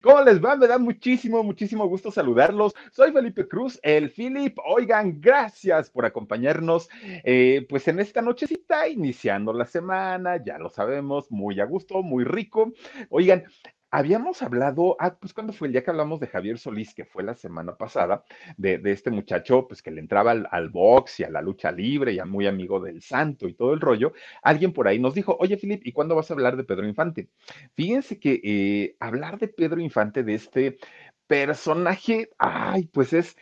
¿Cómo les va? Me da muchísimo, muchísimo gusto saludarlos. Soy Felipe Cruz, el Philip. Oigan, gracias por acompañarnos, eh, pues en esta nochecita, iniciando la semana, ya lo sabemos, muy a gusto, muy rico. Oigan, Habíamos hablado, ah, pues cuando fue el día que hablamos de Javier Solís, que fue la semana pasada, de, este muchacho, pues que le entraba al, box y a la lucha libre, ya muy amigo del santo y todo el rollo, alguien por ahí nos dijo, oye Filip, ¿y cuándo vas a hablar de Pedro Infante? Fíjense que eh, hablar de Pedro Infante, de este personaje, ay, pues es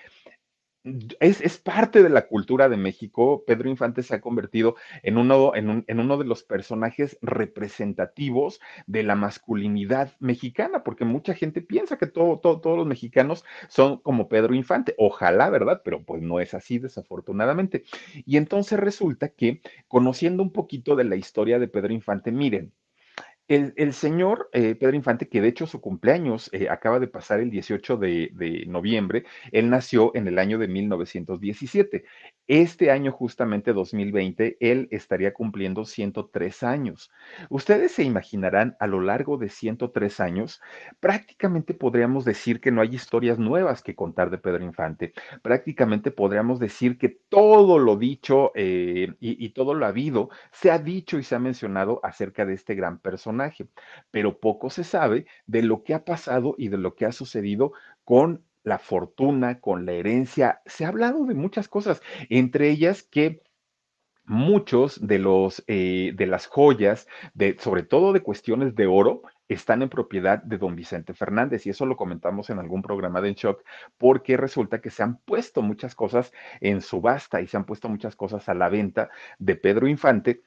es, parte de la cultura de México. Pedro Infante se ha convertido en uno, en, uno de los personajes representativos de la masculinidad mexicana, porque mucha gente piensa que todo, todos los mexicanos son como Pedro Infante. Ojalá, ¿verdad? Pero pues no es así, desafortunadamente. Y entonces resulta que, conociendo un poquito de la historia de Pedro Infante, miren, el, señor eh, Pedro Infante, que de hecho su cumpleaños eh, acaba de pasar el 18 de, noviembre, él nació en el año de 1917. Este año, justamente 2020, él estaría cumpliendo 103 años. Ustedes se imaginarán, a lo largo de 103 años, prácticamente podríamos decir que no hay historias nuevas que contar de Pedro Infante. Prácticamente podríamos decir que todo lo dicho eh, y, y todo lo habido se ha dicho y se ha mencionado acerca de este gran personaje, pero poco se sabe de lo que ha pasado y de lo que ha sucedido con la fortuna, con la herencia. Se ha hablado de muchas cosas, entre ellas que muchos de los eh, de las joyas, de, sobre todo de cuestiones de oro, están en propiedad de don Vicente Fernández y eso lo comentamos en algún programa de En Shock porque resulta que se han puesto muchas cosas en subasta y se han puesto muchas cosas a la venta de Pedro Infante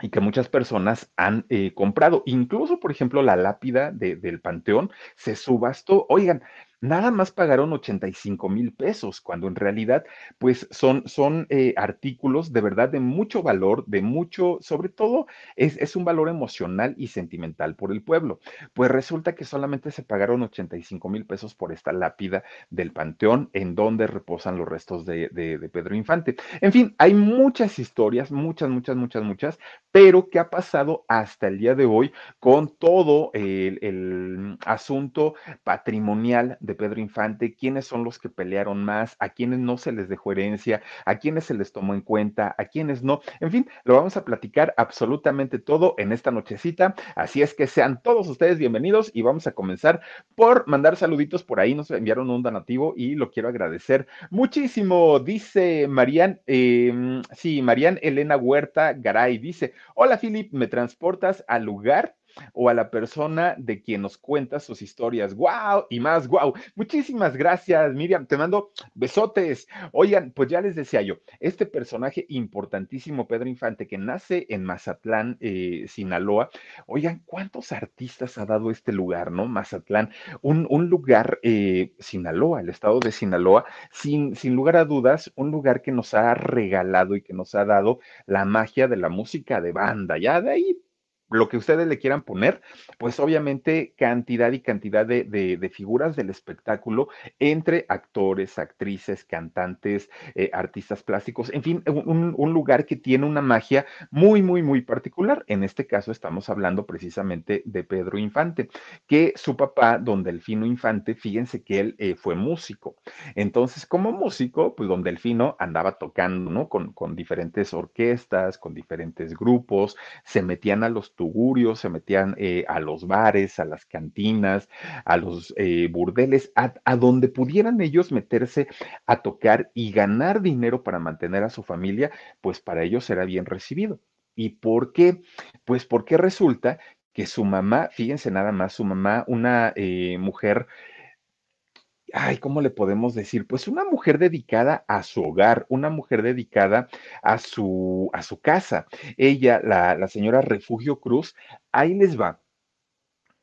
y que muchas personas han eh, comprado. Incluso, por ejemplo, la lápida del Panteón se subastó. Oigan, nada más pagaron 85 mil pesos, cuando en realidad, pues son, son eh, artículos de verdad de mucho valor, de mucho, sobre todo es, es, un valor emocional y sentimental por el pueblo. Pues resulta que solamente se pagaron 85 mil pesos por esta lápida del Panteón en donde reposan los restos de, de, Pedro Infante. En fin, hay muchas historias, muchas, muchas, muchas, muchas, pero ¿qué ha pasado hasta el día de hoy con todo el, el asunto patrimonial? De Pedro Infante, quiénes son los que pelearon más, a quiénes no se les dejó herencia, a quiénes se les tomó en cuenta, a quiénes no. En fin, lo vamos a platicar absolutamente todo en esta nochecita. Así es que sean todos ustedes bienvenidos y vamos a comenzar por mandar saluditos por ahí. Nos enviaron un donativo y lo quiero agradecer muchísimo. Dice Marían, eh, sí, Marían Elena Huerta Garay dice: Hola, Philip, ¿me transportas al lugar? O a la persona de quien nos cuenta sus historias. ¡Wow! Y más, ¡wow! Muchísimas gracias, Miriam. Te mando besotes. Oigan, pues ya les decía yo, este personaje importantísimo, Pedro Infante, que nace en Mazatlán, eh, Sinaloa. Oigan, ¿cuántos artistas ha dado este lugar, no? Mazatlán, un, lugar, eh, Sinaloa, el estado de Sinaloa, sin, sin lugar a dudas, un lugar que nos ha regalado y que nos ha dado la magia de la música de banda. Ya de ahí lo que ustedes le quieran poner, pues obviamente cantidad y cantidad de, figuras del espectáculo entre actores, actrices, cantantes, eh, artistas plásticos, en fin, un, lugar que tiene una magia muy, muy, muy particular. En este caso estamos hablando precisamente de Pedro Infante, que su papá, don Delfino Infante, fíjense que él eh, fue músico. Entonces, como músico, pues don Delfino andaba tocando, ¿no? Con, con diferentes orquestas, con diferentes grupos, se metían a los tugurios, se metían eh, a los bares, a las cantinas, a los eh, burdeles, a, donde pudieran ellos meterse a tocar y ganar dinero para mantener a su familia, pues para ellos era bien recibido. ¿Y por qué? Pues porque resulta que su mamá, fíjense nada más, su mamá, una eh, mujer ay, ¿cómo le podemos decir? Pues una mujer dedicada a su hogar, una mujer dedicada a su, a su casa. Ella, la, la señora Refugio Cruz, ahí les va.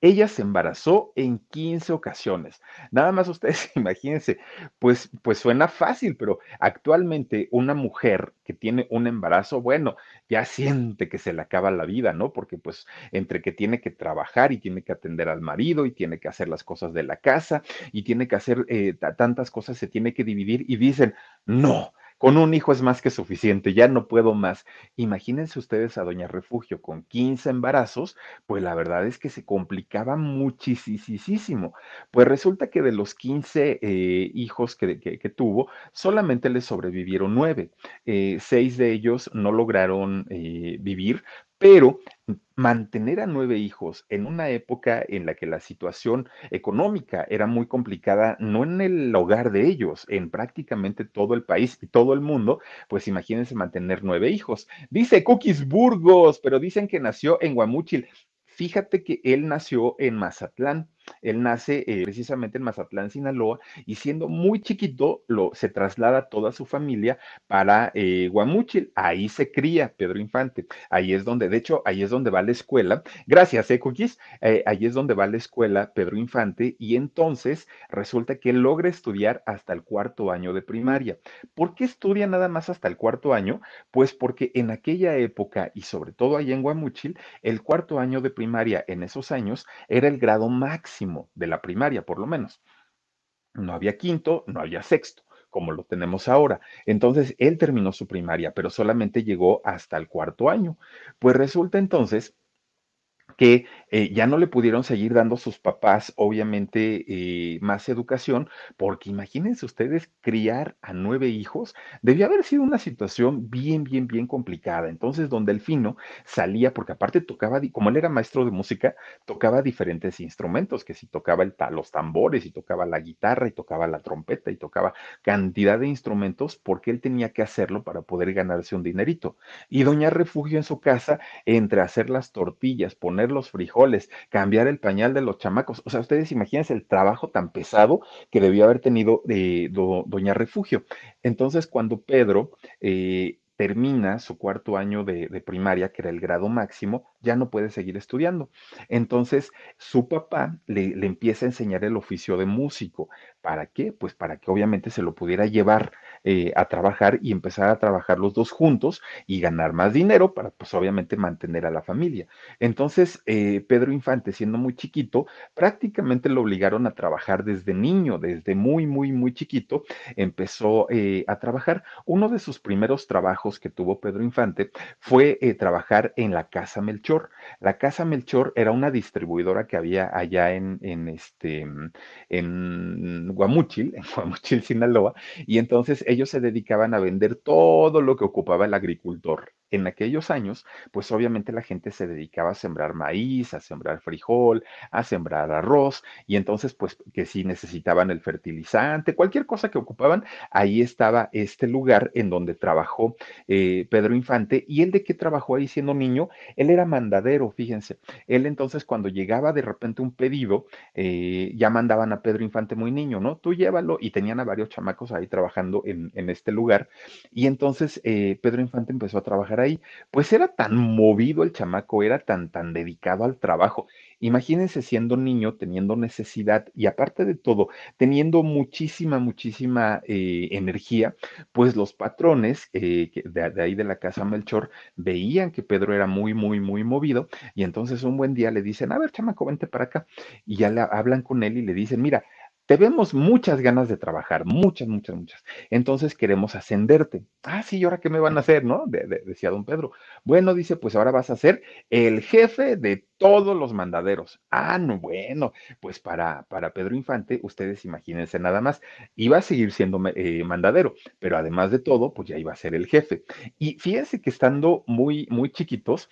Ella se embarazó en 15 ocasiones. Nada más ustedes imagínense, pues, pues suena fácil, pero actualmente una mujer que tiene un embarazo, bueno, ya siente que se le acaba la vida, ¿no? Porque pues entre que tiene que trabajar y tiene que atender al marido y tiene que hacer las cosas de la casa y tiene que hacer eh, tantas cosas, se tiene que dividir y dicen, no, con un hijo es más que suficiente, ya no puedo más. Imagínense ustedes a Doña Refugio con 15 embarazos, pues la verdad es que se complicaba muchísimo. Pues resulta que de los 15 eh, hijos que, tuvo, solamente le sobrevivieron nueve. Eh, seis de ellos no lograron eh, vivir, pero mantener a nueve hijos en una época en la que la situación económica era muy complicada, no en el hogar de ellos, en prácticamente todo el país y todo el mundo, pues imagínense mantener nueve hijos. Dice Cookies Burgos, pero dicen que nació en Guamúchil. Fíjate que él nació en Mazatlán. Él nace eh, precisamente en Mazatlán, Sinaloa, y siendo muy chiquito, lo, se traslada toda su familia para eh, Guamúchil. Ahí se cría Pedro Infante. Ahí es donde, de hecho, ahí es donde va la escuela. Gracias, eh, Cookies. Ahí es donde va la escuela Pedro Infante, y entonces resulta que logra estudiar hasta el cuarto año de primaria. ¿Por qué estudia nada más hasta el cuarto año? Pues porque en aquella época, y sobre todo ahí en Guamúchil, el cuarto año de primaria en esos años era el grado máximo de la primaria, por lo menos. No había quinto, no había sexto como lo tenemos ahora. Entonces, él terminó su primaria, pero solamente llegó hasta el cuarto año. Pues resulta entonces que eh, ya no le pudieron seguir dando sus papás, obviamente, eh, más educación, porque imagínense ustedes criar a nueve hijos, debió haber sido una situación bien, bien, bien complicada. Entonces, don Delfino salía, porque aparte tocaba, como él era maestro de música, tocaba diferentes instrumentos, que si tocaba los tambores, y tocaba la guitarra, y tocaba la trompeta, y tocaba cantidad de instrumentos, porque él tenía que hacerlo para poder ganarse un dinerito. Y doña Refugio en su casa, entre hacer las tortillas, poner los frijoles, cambiar el pañal de los chamacos. O sea, ustedes imagínense el trabajo tan pesado que debió haber tenido de, Doña Refugio. Entonces, cuando Pedro eh, termina su cuarto año de, primaria, que era el grado máximo, ya no puede seguir estudiando. Entonces, su papá le, empieza a enseñar el oficio de músico. ¿Para qué? Pues para que obviamente se lo pudiera llevar eh, a trabajar y empezar a trabajar los dos juntos y ganar más dinero para, pues obviamente, mantener a la familia. Entonces, eh, Pedro Infante, siendo muy chiquito, prácticamente lo obligaron a trabajar desde niño, desde muy, muy, muy chiquito, empezó eh, a trabajar. Uno de sus primeros trabajos que tuvo Pedro Infante fue trabajar en la Casa Melchor. La Casa Melchor era una distribuidora que había allá en, en este, en Guamúchil, en Guamúchil, Sinaloa, y entonces ellos se dedicaban a vender todo lo que ocupaba el agricultor en aquellos años, pues obviamente la gente se dedicaba a sembrar maíz, a sembrar frijol, a sembrar arroz, y entonces pues que si necesitaban el fertilizante, cualquier cosa que ocupaban, ahí estaba este lugar en donde trabajó eh, Pedro Infante, y él de qué trabajó ahí siendo niño, él era mandadero, fíjense, él entonces cuando llegaba de repente un pedido, eh, ya mandaban a Pedro Infante muy niño, ¿no? Tú llévalo, y tenían a varios chamacos ahí trabajando en, este lugar, y entonces eh, Pedro Infante empezó a trabajar ahí. Pues era tan movido el chamaco, era tan, tan dedicado al trabajo. Imagínense siendo niño, teniendo necesidad y aparte de todo, teniendo muchísima, muchísima eh, energía, pues los patrones eh, de, ahí de la casa Melchor veían que Pedro era muy, muy, muy movido y entonces un buen día le dicen, a ver, chamaco, vente para acá. Y ya le hablan con él y le dicen, mira, te vemos muchas ganas de trabajar, muchas, muchas, muchas. Entonces queremos ascenderte. Ah, sí, ¿y ahora qué me van a hacer, no? decía don Pedro. Bueno, dice, pues ahora vas a ser el jefe de todos los mandaderos. Ah, no, bueno, pues para, para Pedro Infante, ustedes imagínense nada más, iba a seguir siendo eh, mandadero, pero además de todo, pues ya iba a ser el jefe. Y fíjense que estando muy, muy chiquitos,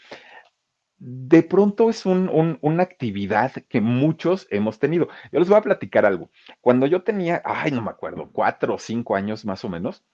de pronto es una actividad que muchos hemos tenido. Yo les voy a platicar algo. Cuando yo tenía, ay, no me acuerdo, cuatro o cinco años más o menos,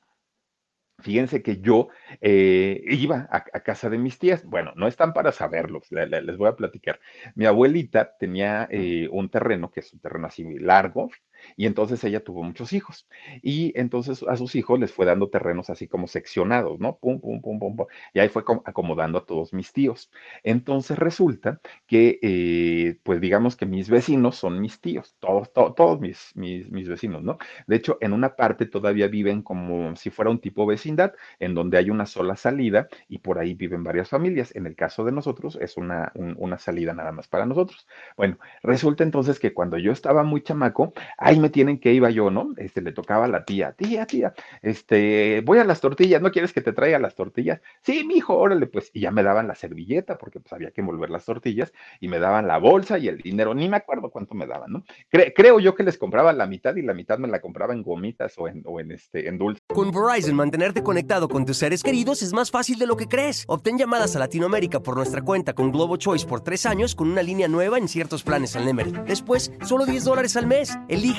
Fíjense que yo eh, iba a, casa de mis tías. Bueno, no están para saberlo, les voy a platicar. Mi abuelita tenía eh, un terreno, que es un terreno así largo, Y entonces ella tuvo muchos hijos. Y entonces a sus hijos les fue dando terrenos así como seccionados, ¿no? Pum, pum, pum, pum, pum. Y ahí fue acomodando a todos mis tíos. Entonces resulta que, eh, pues digamos que mis vecinos son mis tíos, todos, todos mis, mis, mis vecinos, ¿no? De hecho, en una parte todavía viven como si fuera un tipo vecindad, en donde hay una sola salida y por ahí viven varias familias. En el caso de nosotros es una, una salida nada más para nosotros. Bueno, resulta entonces que cuando yo estaba muy chamaco, ahí me tienen que iba yo, ¿no? Este, le tocaba a la tía, tía, tía, este, voy a las tortillas, ¿no quieres que te traiga las tortillas? Sí, mi hijo, órale, pues, y ya me daban la servilleta, porque pues había que envolver las tortillas, y me daban la bolsa y el dinero, ni me acuerdo cuánto me daban, ¿no? creo yo que les compraba la mitad y la mitad me la compraba en gomitas o en, o en, este, en dulce. Con Verizon, mantenerte conectado con tus seres queridos es más fácil de lo que crees. Obtén llamadas a Latinoamérica por nuestra cuenta con Globo Choice por tres años con una línea nueva en ciertos planes al Nemery. Después, solo 10 dólares al mes. Elige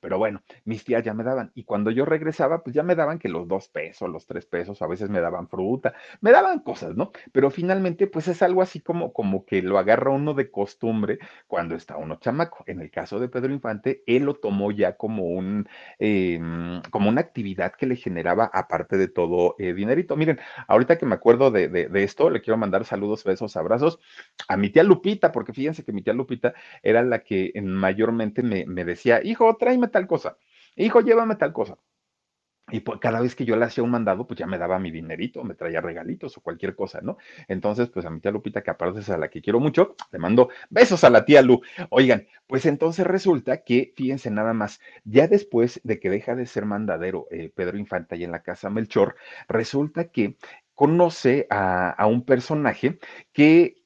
Pero bueno, mis tías ya me daban. Y cuando yo regresaba, pues ya me daban que los dos pesos, los tres pesos, a veces me daban fruta, me daban cosas, ¿no? Pero finalmente, pues es algo así como, como que lo agarra uno de costumbre cuando está uno chamaco. En el caso de Pedro Infante, él lo tomó ya como un, em, como una actividad que le generaba, aparte de todo, eh, dinerito. Miren, ahorita que me acuerdo de, de, esto, le quiero mandar saludos, besos, abrazos a mi tía Lupita, porque fíjense que mi tía Lupita era la que mayormente me, me decía, hijo, tráeme tal cosa. Hijo, llévame tal cosa. Y pues cada vez que yo le hacía un mandado, pues ya me daba mi dinerito, me traía regalitos o cualquier cosa, ¿no? Entonces, pues a mi tía Lupita, que aparte es a la que quiero mucho, le mando besos a la tía Lu. Oigan, pues entonces resulta que, fíjense nada más, ya después de que deja de ser mandadero eh, Pedro Infanta y en la casa Melchor, resulta que conoce a, a un personaje que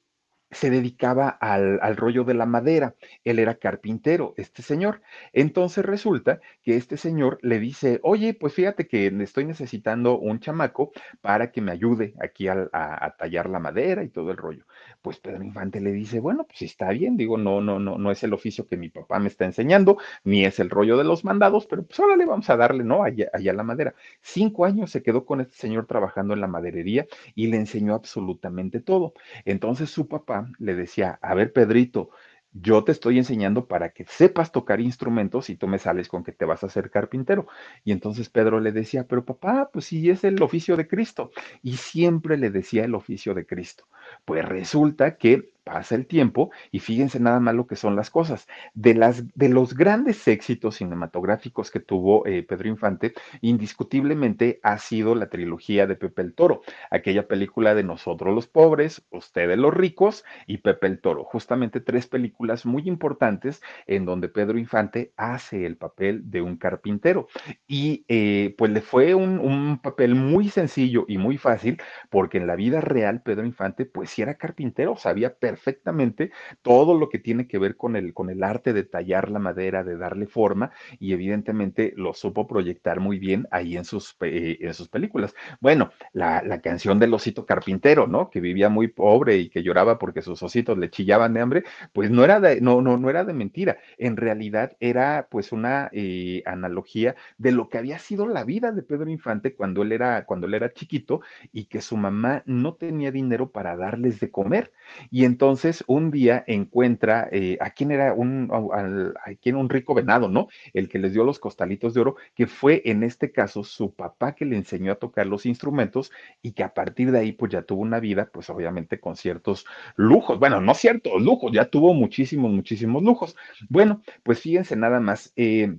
se dedicaba al, rollo de la madera. Él era carpintero, este señor. Entonces resulta que este señor le dice, oye, pues fíjate que estoy necesitando un chamaco para que me ayude aquí a, a, tallar la madera y todo el rollo. Pues Pedro Infante le dice, bueno, pues está bien, digo, no, no, no, no es el oficio que mi papá me está enseñando, ni es el rollo de los mandados, pero pues ahora le vamos a darle, ¿no? Allá, allá la madera. Cinco años se quedó con este señor trabajando en la maderería y le enseñó absolutamente todo. Entonces su papá le decía, a ver, Pedrito, yo te estoy enseñando para que sepas tocar instrumentos y tú me sales con que te vas a hacer carpintero. Y entonces Pedro le decía, pero papá, pues sí es el oficio de Cristo. Y siempre le decía el oficio de Cristo. Pues resulta que pasa el tiempo y fíjense nada más lo que son las cosas. De, las, de los grandes éxitos cinematográficos que tuvo eh, Pedro Infante, indiscutiblemente ha sido la trilogía de Pepe el Toro, aquella película de Nosotros los pobres, Ustedes los ricos y Pepe el Toro. Justamente tres películas muy importantes en donde Pedro Infante hace el papel de un carpintero. Y eh, pues le fue un, un papel muy sencillo y muy fácil porque en la vida real Pedro Infante pues sí era carpintero, sabía perfectamente perfectamente todo lo que tiene que ver con el, con el arte de tallar la madera, de darle forma, y evidentemente lo supo proyectar muy bien ahí en sus, eh, en sus películas. Bueno, la, la, canción del osito carpintero, ¿no? Que vivía muy pobre y que lloraba porque sus ositos le chillaban de hambre, pues no era de, no, no, no era de mentira. En realidad era pues una eh, analogía de lo que había sido la vida de Pedro Infante cuando él era, cuando él era chiquito y que su mamá no tenía dinero para darles de comer. Y entonces entonces un día encuentra eh, a quién era un, a, quién un rico venado, ¿no? El que les dio los costalitos de oro, que fue en este caso su papá que le enseñó a tocar los instrumentos y que a partir de ahí pues ya tuvo una vida, pues obviamente con ciertos lujos, bueno, no ciertos lujos, ya tuvo muchísimos, muchísimos lujos. Bueno, pues fíjense nada más. Eh,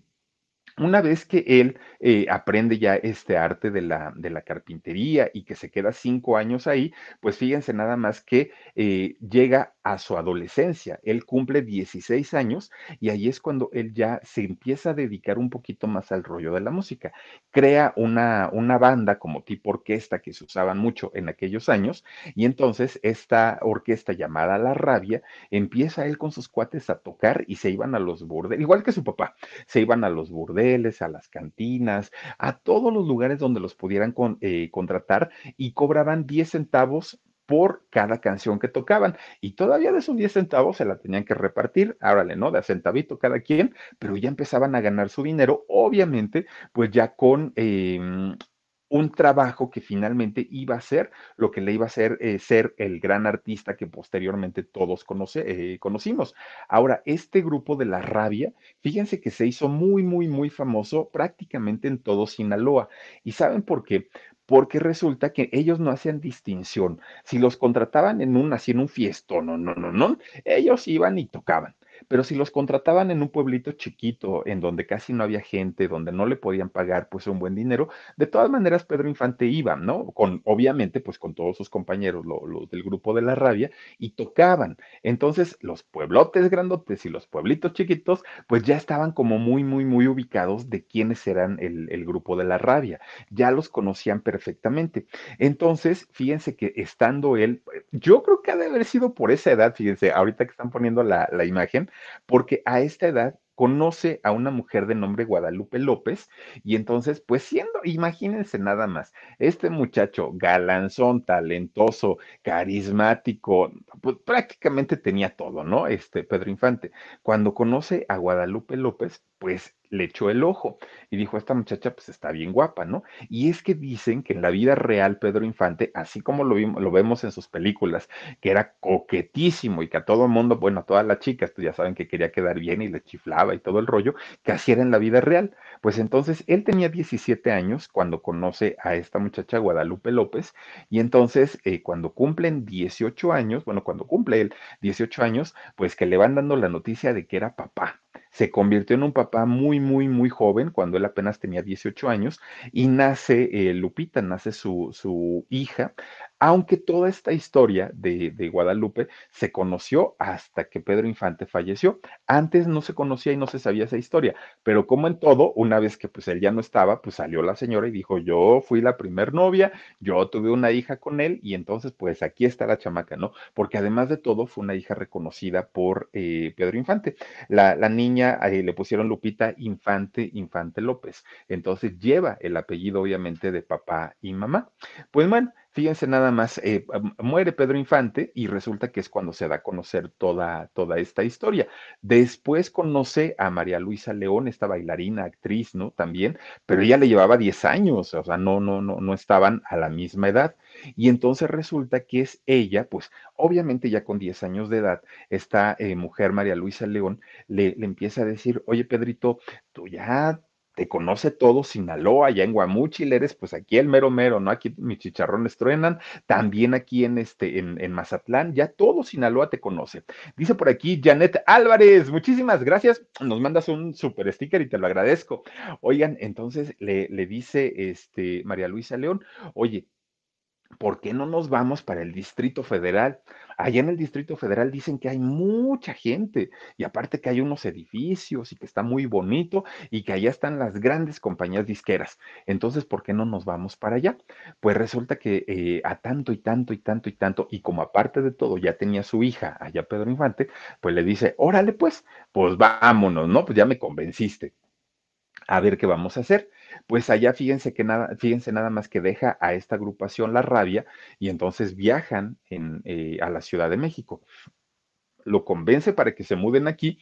una vez que él eh, aprende ya este arte de la, de la, carpintería y que se queda cinco años ahí, pues fíjense nada más que eh, llega a su adolescencia. Él cumple 16 años y ahí es cuando él ya se empieza a dedicar un poquito más al rollo de la música. Crea una, una banda como tipo orquesta que se usaban mucho en aquellos años y entonces esta orquesta llamada La Rabia empieza él con sus cuates a tocar y se iban a los burdeles, igual que su papá, se iban a los burdeles a las cantinas, a todos los lugares donde los pudieran eh, contratar y cobraban 10 centavos por cada canción que tocaban. Y todavía de esos 10 centavos se la tenían que repartir, árale, ¿no? De a centavito cada quien, pero ya empezaban a ganar su dinero, obviamente, pues ya con em, un trabajo que finalmente iba a ser lo que le iba a hacer eh, ser el gran artista que posteriormente todos conoce, eh, conocimos. Ahora, este grupo de La Rabia, fíjense que se hizo muy, muy, muy famoso prácticamente en todo Sinaloa. ¿Y saben por qué? porque resulta que ellos no hacían distinción. Si los contrataban en un, así en un fiestón, no, no, no, no, ellos iban y tocaban. Pero si los contrataban en un pueblito chiquito, en donde casi no había gente, donde no le podían pagar pues un buen dinero, de todas maneras Pedro Infante iba, ¿no? Con, obviamente, pues con todos sus compañeros, los del grupo de la rabia, y tocaban. Entonces, los pueblotes grandotes y los pueblitos chiquitos, pues ya estaban como muy, muy, muy ubicados de quiénes eran el, el grupo de la rabia. Ya los conocían perfectamente. Entonces, fíjense que estando él, yo creo que ha de haber sido por esa edad, fíjense, ahorita que están poniendo la, la imagen, porque a esta edad conoce a una mujer de nombre Guadalupe López y entonces, pues siendo, imagínense nada más, este muchacho galanzón, talentoso, carismático, pues prácticamente tenía todo, ¿no? Este Pedro Infante. Cuando conoce a Guadalupe López, pues le echó el ojo y dijo, esta muchacha pues está bien guapa, ¿no? Y es que dicen que en la vida real Pedro Infante, así como lo, vimos, lo vemos en sus películas, que era coquetísimo y que a todo el mundo, bueno, a todas las chicas, pues ya saben que quería quedar bien y le chiflaba y todo el rollo, que así era en la vida real. Pues entonces él tenía 17 años cuando conoce a esta muchacha Guadalupe López y entonces eh, cuando cumplen 18 años, bueno, cuando cumple él 18 años, pues que le van dando la noticia de que era papá se convirtió en un papá muy, muy, muy joven, cuando él apenas tenía 18 años, y nace eh, Lupita, nace su, su hija, aunque toda esta historia de, Guadalupe se conoció hasta que Pedro Infante falleció. Antes no se conocía y no se sabía esa historia, pero como en todo, una vez que pues él ya no estaba, pues salió la señora y dijo, yo fui la primer novia, yo tuve una hija con él y entonces pues aquí está la chamaca, ¿no? Porque además de todo fue una hija reconocida por eh, Pedro Infante. La, niña eh, le pusieron Lupita Infante, Infante López, entonces lleva el apellido obviamente de papá y mamá. Pues bueno, Fíjense nada más, eh, muere Pedro Infante y resulta que es cuando se da a conocer toda, toda esta historia. Después conoce a María Luisa León, esta bailarina, actriz, ¿no? También, pero ella le llevaba 10 años, o sea, no, no, no, no estaban a la misma edad. Y entonces resulta que es ella, pues obviamente ya con 10 años de edad, esta eh, mujer, María Luisa León, le, le empieza a decir, oye Pedrito, tú ya te conoce todo Sinaloa, allá en Guamúchil, eres pues aquí el mero mero, ¿no? Aquí mis chicharrones truenan, también aquí en este, en, en, Mazatlán, ya todo Sinaloa te conoce. Dice por aquí Janet Álvarez, muchísimas gracias, nos mandas un super sticker y te lo agradezco. Oigan, entonces le, le dice este María Luisa León, oye, ¿por qué no nos vamos para el Distrito Federal? Allá en el Distrito Federal dicen que hay mucha gente y aparte que hay unos edificios y que está muy bonito y que allá están las grandes compañías disqueras. Entonces, ¿por qué no nos vamos para allá? Pues resulta que eh, a tanto y tanto y tanto y tanto, y como aparte de todo ya tenía su hija allá Pedro Infante, pues le dice, órale pues, pues vámonos, ¿no? Pues ya me convenciste. A ver qué vamos a hacer pues allá fíjense que nada, fíjense nada más que deja a esta agrupación La Rabia y entonces viajan eh, a la Ciudad de México. Lo convence para que se muden aquí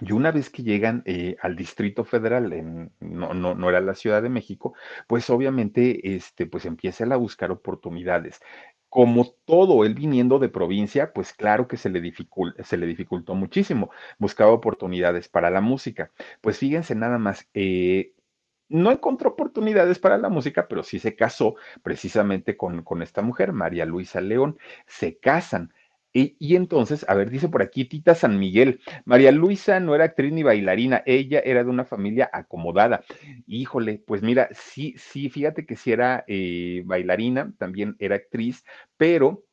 y una vez que llegan eh, al Distrito Federal, en, no, no, no, era la Ciudad de México, pues obviamente este, pues empieza a buscar oportunidades. Como todo, él viniendo de provincia, pues claro que se le, se le dificultó muchísimo. Buscaba oportunidades para la música. Pues fíjense nada más, eh, no encontró oportunidades para la música, pero sí se casó precisamente con, con esta mujer, María Luisa León. Se casan. Y, y, entonces, a ver, dice por aquí Tita San Miguel, María Luisa no era actriz ni bailarina, ella era de una familia acomodada. Híjole, pues mira, sí, sí, fíjate que sí era eh, bailarina, también era actriz, pero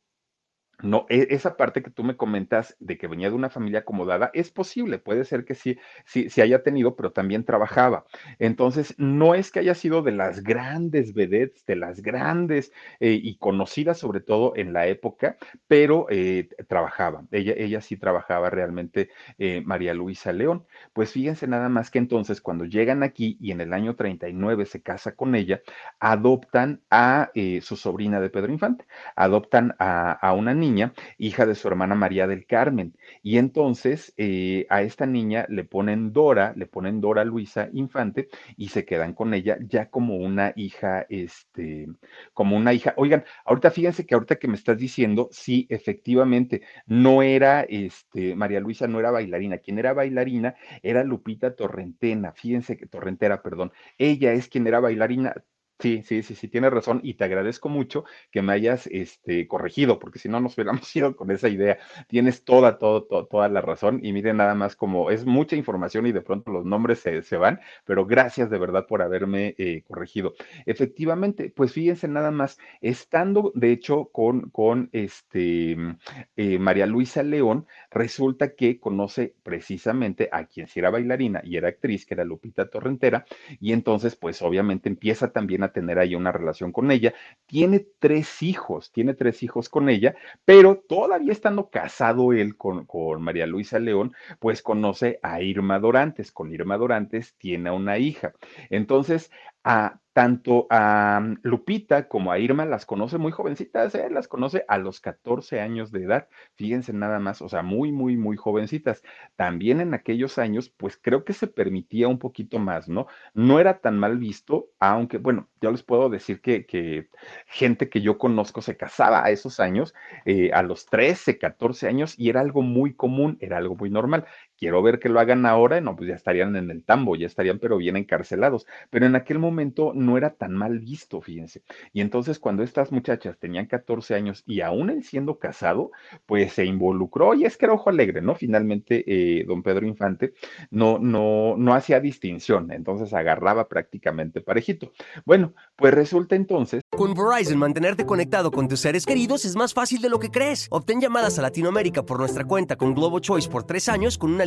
No, e- esa parte que tú me comentas de que venía de una familia acomodada es posible, puede ser que sí, sí, sí haya tenido, pero también trabajaba. Entonces, no es que haya sido de las grandes vedettes, de las grandes eh, y conocidas sobre todo en la época, pero eh, trabajaba. Ella, ella sí trabajaba realmente, eh, María Luisa León. Pues fíjense nada más que entonces cuando llegan aquí y en el año 39 se casa con ella, adoptan a su sobrina de Pedro Infante, adoptan a, a una niña niña, hija de su hermana María del Carmen. Y entonces eh, a esta niña le ponen Dora, le ponen Dora Luisa Infante y se quedan con ella ya como una hija, este, como una hija. Oigan, ahorita fíjense que ahorita que me estás diciendo, sí, efectivamente, no era, este, María Luisa no era bailarina. Quien era bailarina era Lupita Torrentena, fíjense que Torrentera, perdón. Ella es quien era bailarina. Sí, sí, sí, sí, tienes razón y te agradezco mucho que me hayas este, corregido, porque si no nos hubiéramos ido con esa idea. Tienes toda, todo, todo- toda la razón y miren nada más como es mucha información y de pronto los nombres se, se van, pero gracias de verdad por haberme eh, corregido. Efectivamente, pues fíjense nada más, estando de hecho con, con este, eh, María Luisa León, resulta que conoce precisamente a quien sí era bailarina y era actriz, que era Lupita Torrentera y entonces, pues obviamente empieza también a tener ahí una relación con ella. Tiene tres hijos, tiene tres hijos con ella, pero todavía estando casado él con, con María Luisa León, pues conoce a Irma Dorantes. Con Irma Dorantes tiene una hija. Entonces, a, tanto a mm, Lupita como a Irma las conoce muy jovencitas, ¿eh? las conoce a los 14 años de edad. Fíjense nada más, o sea, muy, muy, muy jovencitas. También en aquellos años, pues creo que se permitía un poquito más, ¿no? no era tan mal visto, aunque, bueno, yo les puedo decir que, gente que yo conozco se casaba a esos años, eh, a los 13, 14 años, y era algo muy común, era algo muy normal. Quiero ver que lo hagan ahora, no, pues ya estarían en el tambo, ya estarían pero bien encarcelados, pero en aquel momento no era tan mal visto, fíjense. Y entonces cuando estas muchachas tenían 14 años y aún él siendo casado, pues se involucró y es que era ojo alegre, ¿no? Finalmente, eh, don Pedro Infante no, no, no hacía distinción, entonces agarraba prácticamente parejito. Bueno, pues resulta entonces Con Verizon, mantenerte conectado con tus seres queridos es más fácil de lo que crees. Obtén llamadas a Latinoamérica por nuestra cuenta con Globo Choice por tres años con una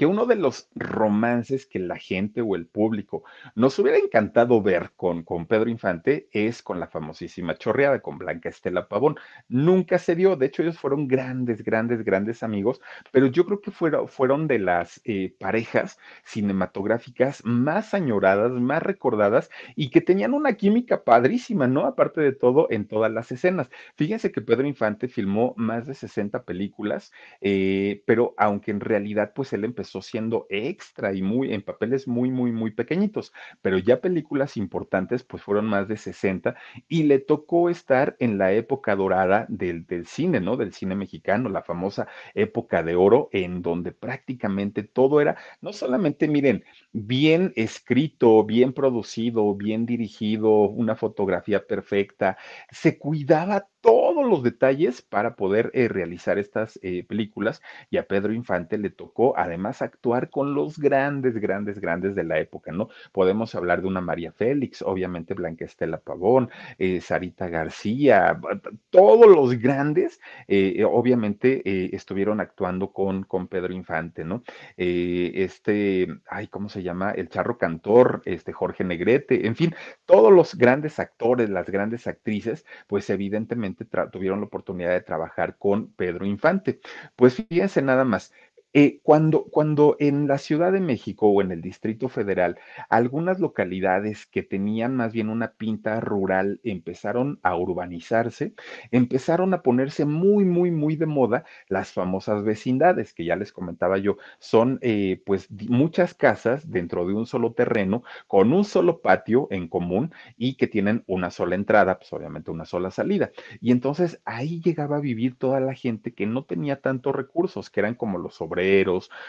Que uno de los romances que la gente o el público nos hubiera encantado ver con, con Pedro Infante es con la famosísima chorreada, con Blanca Estela Pavón. Nunca se dio, de hecho ellos fueron grandes, grandes, grandes amigos, pero yo creo que fueron, fueron de las eh, parejas cinematográficas más añoradas, más recordadas y que tenían una química padrísima, ¿no? Aparte de todo, en todas las escenas. Fíjense que Pedro Infante filmó más de 60 películas, eh, pero aunque en realidad pues él empezó siendo extra y muy en papeles muy, muy, muy pequeñitos, pero ya películas importantes pues fueron más de 60 y le tocó estar en la época dorada del, del cine, ¿no? Del cine mexicano, la famosa época de oro, en donde prácticamente todo era, no solamente, miren, bien escrito, bien producido, bien dirigido, una fotografía perfecta, se cuidaba todos los detalles para poder eh, realizar estas eh, películas y a Pedro Infante le tocó además actuar con los grandes, grandes, grandes de la época, ¿no? Podemos hablar de una María Félix, obviamente Blanca Estela Pavón, eh, Sarita García, todos los grandes, obviamente estuvieron actuando con, con Pedro Infante, ¿no? Este, ay, ¿cómo se llama? El Charro Cantor, este Jorge Negrete, en fin, todos los grandes actores, las grandes actrices, pues evidentemente tuvieron la oportunidad de trabajar con Pedro Infante. Pues fíjense nada más, eh, cuando, cuando en la Ciudad de México o en el Distrito Federal, algunas localidades que tenían más bien una pinta rural empezaron a urbanizarse, empezaron a ponerse muy, muy, muy de moda las famosas vecindades, que ya les comentaba yo, son eh, pues muchas casas dentro de un solo terreno, con un solo patio en común y que tienen una sola entrada, pues obviamente una sola salida. Y entonces ahí llegaba a vivir toda la gente que no tenía tantos recursos, que eran como los obreros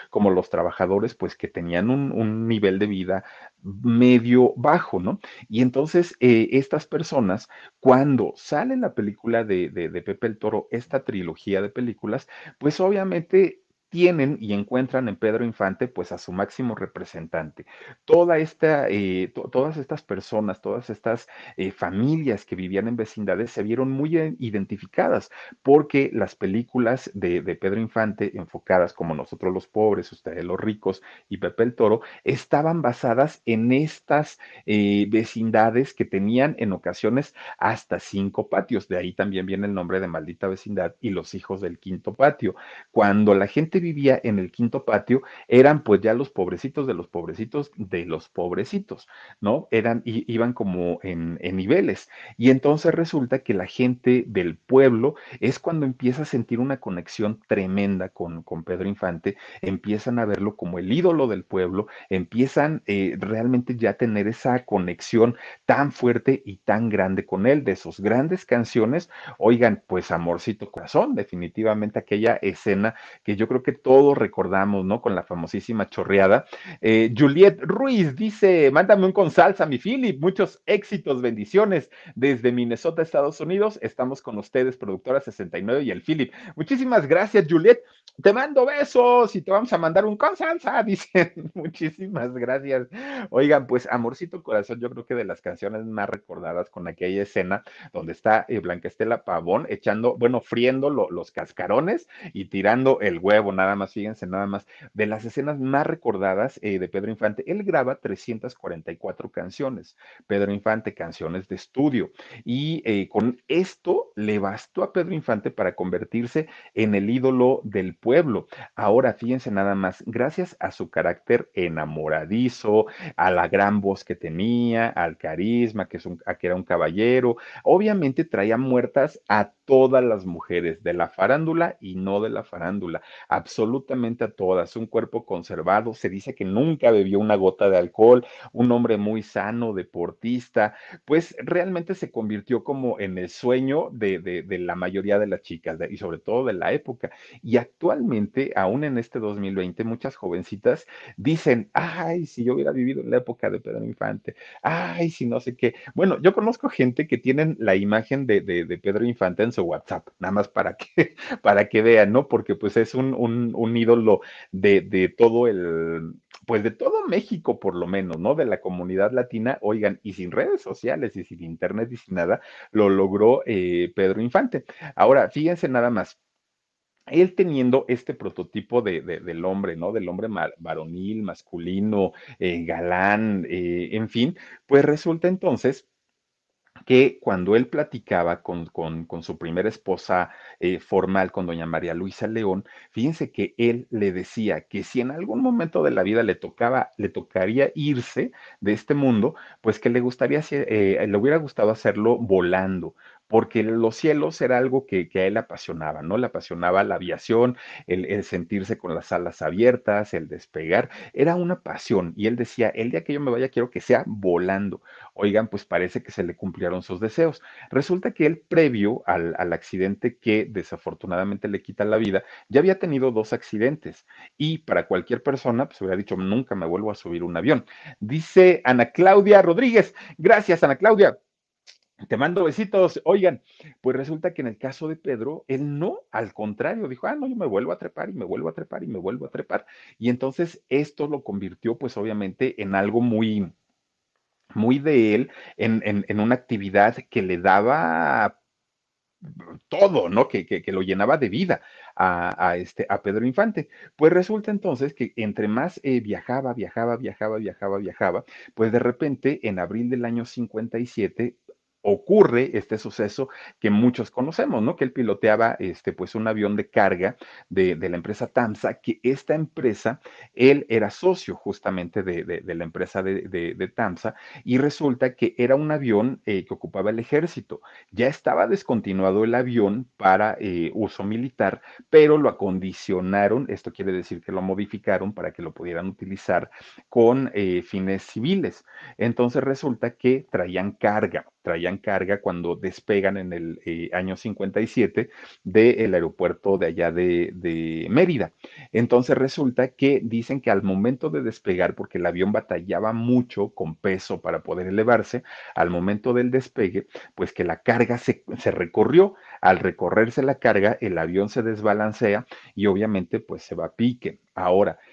como los trabajadores, pues que tenían un, nivel de vida medio bajo, ¿no? Y entonces eh, estas personas, cuando sale la película de, de Pepe el Toro, esta trilogía de películas, pues obviamente tienen y encuentran en Pedro Infante pues a su máximo representante. Toda esta, eh, to todas estas personas, todas estas eh, familias que vivían en vecindades se vieron muy identificadas porque las películas de, de, Pedro Infante enfocadas como nosotros los pobres, ustedes los ricos y Pepe el Toro, estaban basadas en estas eh, vecindades que tenían en ocasiones hasta cinco patios. De ahí también viene el nombre de maldita vecindad y los hijos del quinto patio. Cuando la gente vivía en el quinto patio eran pues ya los pobrecitos de los pobrecitos de los pobrecitos, ¿no? Eran, iban como en, niveles. Y entonces resulta que la gente del pueblo es cuando empieza a sentir una conexión tremenda con, con Pedro Infante, empiezan a verlo como el ídolo del pueblo, empiezan eh, realmente ya a tener esa conexión tan fuerte y tan grande con él, de sus grandes canciones, oigan, pues Amorcito Corazón, definitivamente aquella escena que yo creo que todos recordamos, ¿no? Con la famosísima chorreada. Eh, Juliet Ruiz dice, mándame un con salsa, mi Philip, muchos éxitos, bendiciones desde Minnesota, Estados Unidos. Estamos con ustedes, productora 69 y el Philip. Muchísimas gracias, Juliet. Te mando besos y te vamos a mandar un con salsa, dicen. Muchísimas gracias. Oigan, pues Amorcito Corazón, yo creo que de las canciones más recordadas con aquella escena donde está eh, Blanca Estela Pavón echando, bueno, friendo lo, los cascarones y tirando el huevo, nada más, fíjense, nada más, de las escenas más recordadas eh, de Pedro Infante, él graba 344 canciones, Pedro Infante, canciones de estudio, y eh, con esto le bastó a Pedro Infante para convertirse en el ídolo del pueblo. Ahora, fíjense nada más, gracias a su carácter enamoradizo, a la gran voz que tenía, al carisma, que, es un, a que era un caballero, obviamente traía muertas a todas las mujeres de la farándula y no de la farándula, absolutamente a todas, un cuerpo conservado, se dice que nunca bebió una gota de alcohol, un hombre muy sano, deportista, pues realmente se convirtió como en el sueño de, de, de la mayoría de las chicas y sobre todo de la época. Y actualmente, aún en este 2020, muchas jovencitas dicen, ay, si yo hubiera vivido en la época de Pedro Infante, ay, si no sé qué. Bueno, yo conozco gente que tienen la imagen de, de, de Pedro Infante en su WhatsApp, nada más para que, para que vean, ¿no? Porque pues es un, un, ídolo de, de, todo el, pues de todo México por lo menos, ¿no? De la comunidad latina, oigan, y sin redes sociales y sin internet y sin nada, lo logró eh, Pedro Infante. Ahora, fíjense nada más él teniendo este prototipo de, de, del hombre, ¿no? Del hombre varonil, masculino, eh, galán, eh, en fin, pues resulta entonces que cuando él platicaba con, con, su primera esposa eh, formal, con doña María Luisa León, fíjense que él le decía que si en algún momento de la vida le tocaba, le tocaría irse de este mundo, pues que le gustaría, eh, le hubiera gustado hacerlo volando, porque los cielos era algo que, que, a él apasionaba, ¿no? Le apasionaba la aviación, el, sentirse con las alas abiertas, el despegar, era una pasión. Y él decía, el día que yo me vaya quiero que sea volando. Oigan, pues parece que se le cumplieron sus deseos. Resulta que él, previo al, al accidente que desafortunadamente le quita la vida, ya había tenido dos accidentes. Y para cualquier persona, pues hubiera dicho, nunca me vuelvo a subir un avión. Dice Ana Claudia Rodríguez, gracias Ana Claudia. Te mando besitos. Oigan, pues resulta que en el caso de Pedro, él no, al contrario, dijo, ah, no, yo me vuelvo a trepar y me vuelvo a trepar y me vuelvo a trepar. Y entonces esto lo convirtió, pues obviamente, en algo muy, muy de él, en, en, una actividad que le daba todo, ¿no? Que, que, lo llenaba de vida a, a, este, a Pedro Infante. Pues resulta entonces que entre más eh, viajaba, viajaba, viajaba, viajaba, viajaba, pues de repente en abril del año 57 ocurre este suceso que muchos conocemos, ¿no? Que él piloteaba este, pues un avión de carga de, la empresa TAMSA, que esta empresa, él era socio justamente de la empresa de, TAMSA, y resulta que era un avión eh, que ocupaba el ejército. Ya estaba descontinuado el avión para eh, uso militar, pero lo acondicionaron, esto quiere decir que lo modificaron para que lo pudieran utilizar con eh, fines civiles. Entonces resulta que traían carga traían carga cuando despegan en el eh, año 57 del aeropuerto de allá de, Mérida. Entonces resulta que dicen que al momento de despegar, porque el avión batallaba mucho con peso para poder elevarse, al momento del despegue, pues que la carga se, se recorrió. Al recorrerse la carga, el avión se desbalancea y obviamente pues se va a pique. Ahora, Ah, ah,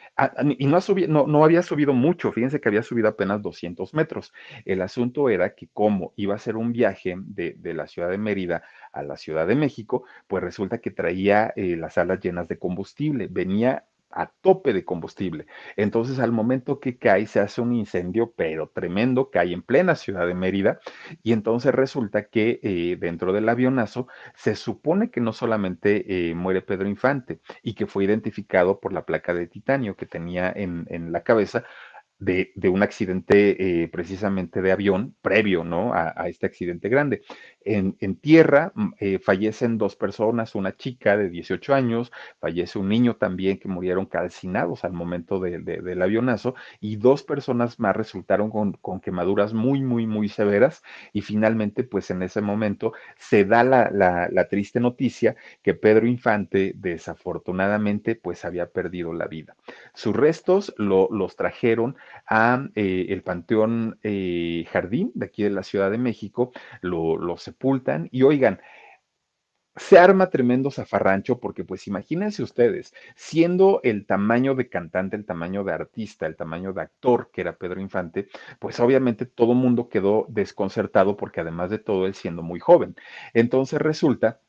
y no, ha subido, no, había subido mucho, fíjense que había subido apenas 200 metros. El asunto era que como iba a ser un viaje de, la ciudad de Mérida a la Ciudad de México, pues resulta que traía eh, las alas llenas de combustible, venía a tope de combustible. Entonces, al momento que cae, se hace un incendio, pero tremendo, cae en plena ciudad de Mérida, y entonces resulta que eh, dentro del avionazo se supone que no solamente eh, muere Pedro Infante y que fue identificado por la placa de titanio que tenía en, en la cabeza, de, un accidente eh, precisamente de avión previo ¿no? a, este accidente grande. En, tierra mm, eh, fallecen dos personas, una chica de 18 años, fallece un niño también que murieron calcinados al momento del avionazo y dos personas más resultaron con, quemaduras muy, muy, muy severas y finalmente pues en ese momento se da la, triste noticia que Pedro Infante desafortunadamente pues había perdido la vida. Sus restos los trajeron a eh, el Panteón eh, Jardín de aquí de la Ciudad de México, lo, sepultan y oigan, se arma tremendo zafarrancho porque pues imagínense ustedes, siendo el tamaño de cantante, el tamaño de artista, el tamaño de actor que era Pedro Infante, pues obviamente todo mundo quedó desconcertado porque además de todo él siendo muy joven. Entonces resulta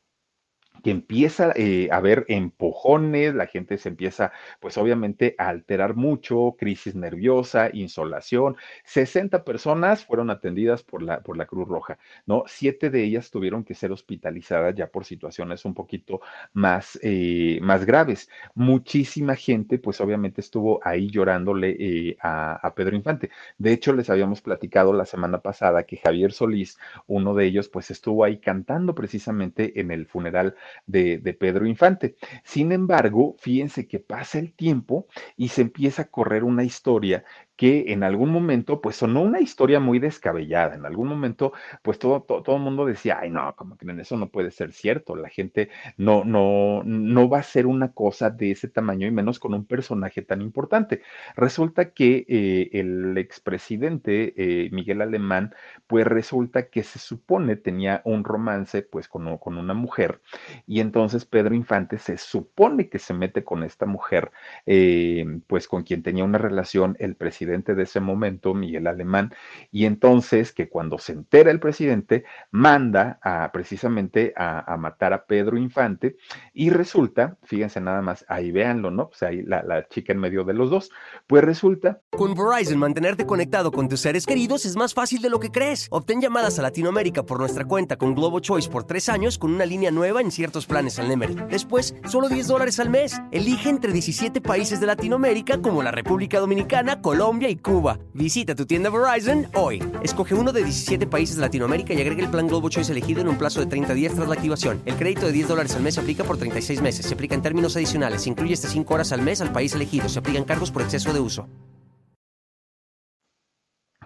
que empieza eh, a haber empujones, la gente se empieza, pues obviamente, a alterar mucho, crisis nerviosa, insolación. 60 personas fueron atendidas por la, por la Cruz Roja, ¿no? Siete de ellas tuvieron que ser hospitalizadas ya por situaciones un poquito más, eh, más graves. Muchísima gente, pues obviamente, estuvo ahí llorándole eh, a, a Pedro Infante. De hecho, les habíamos platicado la semana pasada que Javier Solís, uno de ellos, pues estuvo ahí cantando precisamente en el funeral de, Pedro Infante. Sin embargo, fíjense que pasa el tiempo y se empieza a correr una historia que en algún momento, pues sonó una historia muy descabellada. En algún momento, pues todo, todo, el mundo decía, ay, no, como creen, eso no puede ser cierto. La gente no, no, no va a ser una cosa de ese tamaño y menos con un personaje tan importante. Resulta que eh, el expresidente eh, Miguel Alemán, pues resulta que se supone tenía un romance, pues con, con una mujer y entonces Pedro Infante se supone que se mete con esta mujer, eh, pues con quien tenía una relación el presidente de ese momento, Miguel Alemán, y entonces que cuando se entera el presidente, manda a, precisamente a, matar a Pedro Infante, y resulta, fíjense nada más, ahí véanlo, ¿no? Pues ahí la, la chica en medio de los dos, pues resulta... Con Verizon, mantenerte conectado con tus seres queridos es más fácil de lo que crees. Obtén llamadas a Latinoamérica por nuestra cuenta con Globo Choice por tres años con una línea nueva en ciertos planes al Nemery. Después, solo 10 dólares al mes. Elige entre 17 países de Latinoamérica como la República Dominicana, Colombia, y Cuba. Visita tu tienda Verizon hoy. Escoge uno de 17 países de Latinoamérica y agrega el plan Globo Choice elegido en un plazo de 30 días tras la activación. El crédito de 10 dólares al mes se aplica por 36 meses. Se aplica en términos adicionales. Se incluye hasta 5 horas al mes al país elegido. Se aplican cargos por exceso de uso.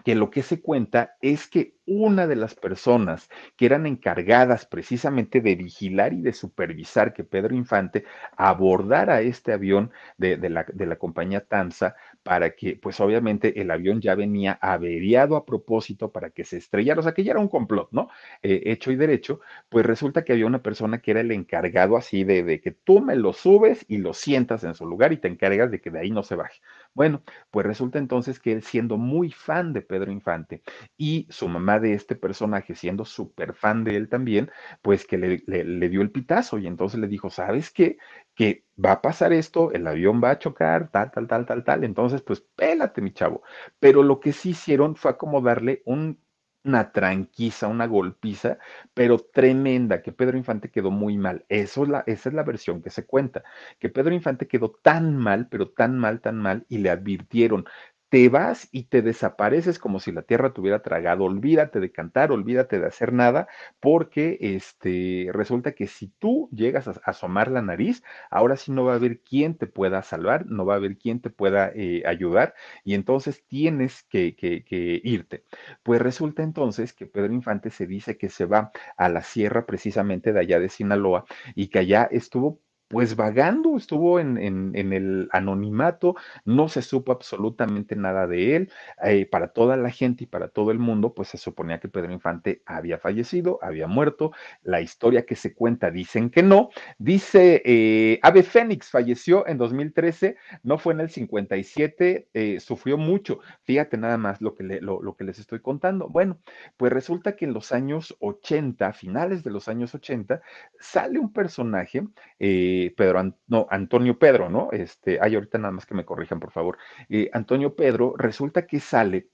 Que lo que se cuenta es que una de las personas que eran encargadas precisamente de vigilar y de supervisar que Pedro Infante abordara este avión de, la, de la compañía TAMSA para que, pues obviamente el avión ya venía averiado a propósito para que se estrellara, o sea que ya era un complot, ¿no? Eh, hecho y derecho, pues resulta que había una persona que era el encargado así de, de que tú me lo subes y lo sientas en su lugar y te encargas de que de ahí no se baje. Bueno, pues resulta entonces que él siendo muy fan de Pedro Infante y su mamá de este personaje, siendo súper fan de él también, pues que le, dio el pitazo y entonces le dijo, ¿sabes qué? Que va a pasar esto, el avión va a chocar, tal, tal, tal, tal, tal. Entonces, pues pélate, mi chavo. Pero lo que sí hicieron fue acomodarle un una tranquiza, una golpiza, pero tremenda, que Pedro Infante quedó muy mal. Eso es la, esa es la versión que se cuenta, que Pedro Infante quedó tan mal, pero tan mal, tan mal, y le advirtieron, te vas y te desapareces como si la tierra te hubiera tragado. Olvídate de cantar, olvídate de hacer nada, porque este, resulta que si tú llegas a asomar la nariz, ahora sí no va a haber quien te pueda salvar, no va a haber quien te pueda eh, ayudar, y entonces tienes que, que, que irte. Pues resulta entonces que Pedro Infante se dice que se va a la sierra precisamente de allá de Sinaloa y que allá estuvo pues vagando, estuvo en, el anonimato, no se supo absolutamente nada de él. Eh, para toda la gente y para todo el mundo, pues se suponía que Pedro Infante había fallecido, había muerto. La historia que se cuenta dicen que no. Dice eh, Ave Fénix falleció en 2013, no fue en el 57, eh, sufrió mucho. Fíjate nada más lo que, lo, lo que les estoy contando. Bueno, pues resulta que en los años 80, finales de los años 80, sale un personaje. Eh, Pedro, no, Antonio Pedro, ¿no? Este, ay, ahorita nada más que me corrijan, por favor. Eh, Antonio Pedro resulta que sale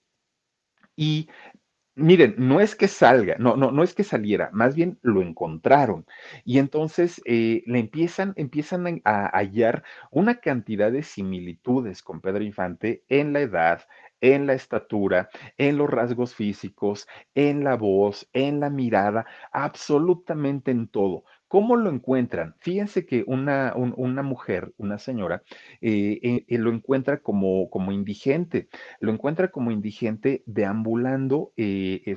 y Miren, no es que salga, no, no, no es que saliera, más bien lo encontraron. Y entonces eh, le empiezan, empiezan a hallar una cantidad de similitudes con Pedro Infante en la edad, en la estatura, en los rasgos físicos, en la voz, en la mirada, absolutamente en todo. ¿Cómo lo encuentran? Fíjense que una, una mujer, una señora, eh, eh, eh, lo encuentra como, como indigente, lo encuentra como indigente deambulando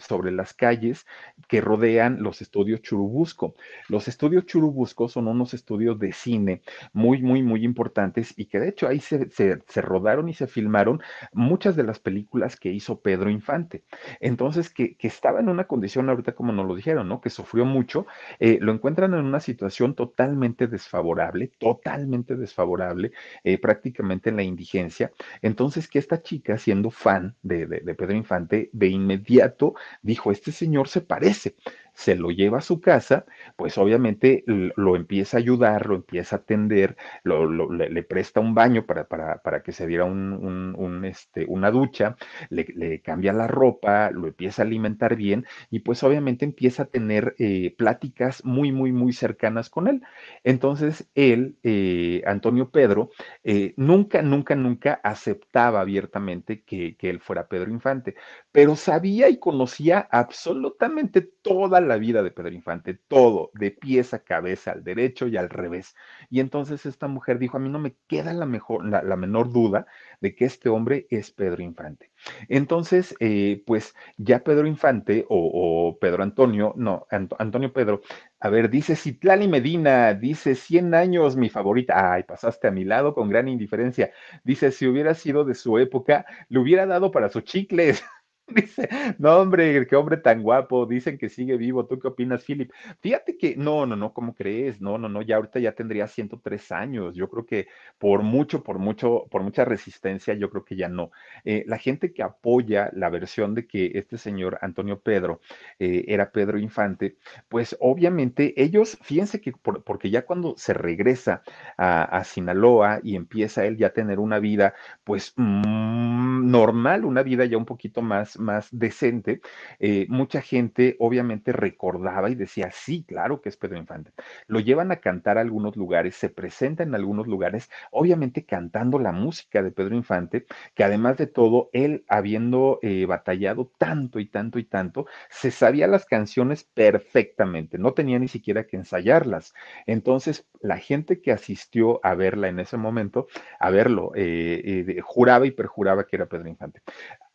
sobre las calles que rodean los estudios Churubusco. Los estudios Churubusco son unos estudios de cine muy, muy, muy importantes y que de hecho ahí se, se rodaron y se filmaron muchas de las películas que hizo Pedro Infante. Entonces, que, que estaba en una condición ahorita como nos lo dijeron, ¿no? Que sufrió mucho, lo encuentran en una situación totalmente desfavorable, totalmente desfavorable, eh, prácticamente en la indigencia. Entonces, que esta chica, siendo fan de, de Pedro Infante, de inmediato dijo, este señor se parece se lo lleva a su casa, pues obviamente lo empieza a ayudar, lo empieza a atender, le, presta un baño para, para, para que se diera un, este, una ducha, le, cambia la ropa, lo empieza a alimentar bien y pues obviamente empieza a tener eh, pláticas muy, muy, muy cercanas con él. Entonces él, eh, Antonio Pedro, eh, nunca, nunca, nunca aceptaba abiertamente que, él fuera Pedro Infante, pero sabía y conocía absolutamente toda la vida de Pedro Infante, todo, de pies a cabeza, al derecho y al revés. Y entonces esta mujer dijo, a mí no me queda la, mejor, la, menor duda de que este hombre es Pedro Infante. Entonces, eh, pues ya Pedro Infante o, Pedro Antonio, no, Antonio Pedro, a ver, dice Citlali Medina, dice 100 años, mi favorita. Ay, pasaste a mi lado con gran indiferencia. Dice, si hubiera sido de su época, le hubiera dado para sus chicles. Dice, no, hombre, qué hombre tan guapo. Dicen que sigue vivo. ¿Tú qué opinas, Philip? Fíjate que, no, no, no, ¿cómo crees? No, no, no, ya ahorita ya tendría 103 años. Yo creo que por mucho, por mucho, por mucha resistencia, yo creo que ya no. Eh, la gente que apoya la versión de que este señor Antonio Pedro eh, era Pedro Infante, pues obviamente ellos, fíjense que porque ya cuando se regresa a, Sinaloa y empieza él ya a tener una vida, pues mm, normal, una vida ya un poquito más más, decente, eh, mucha gente obviamente recordaba y decía, sí, claro que es Pedro Infante. Lo llevan a cantar a algunos lugares, se presenta en algunos lugares, obviamente cantando la música de Pedro Infante, que además de todo, él habiendo eh, batallado tanto y tanto y tanto, se sabía las canciones perfectamente, no tenía ni siquiera que ensayarlas. Entonces, la gente que asistió a verla en ese momento, a verlo, eh, juraba y perjuraba que era Pedro Infante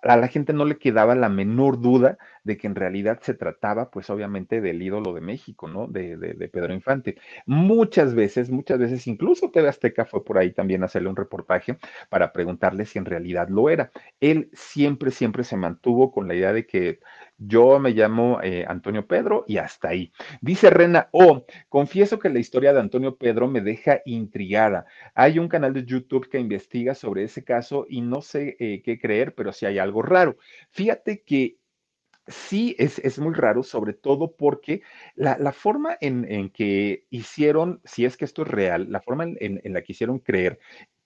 a la gente no le quedaba la menor duda de que en realidad se trataba, pues obviamente, del ídolo de México, ¿no? De, de, Pedro Infante. Muchas veces, muchas veces, incluso TV Azteca fue por ahí también a hacerle un reportaje para preguntarle si en realidad lo era. Él siempre, siempre se mantuvo con la idea de que yo me llamo eh, Antonio Pedro y hasta ahí. Dice Rena, oh, confieso que la historia de Antonio Pedro me deja intrigada. Hay un canal de YouTube que investiga sobre ese caso y no sé eh, qué creer, pero sí hay algo raro. Fíjate que sí es, muy raro, sobre todo porque la, forma en, que hicieron, si es que esto es real, la forma en, en la que hicieron creer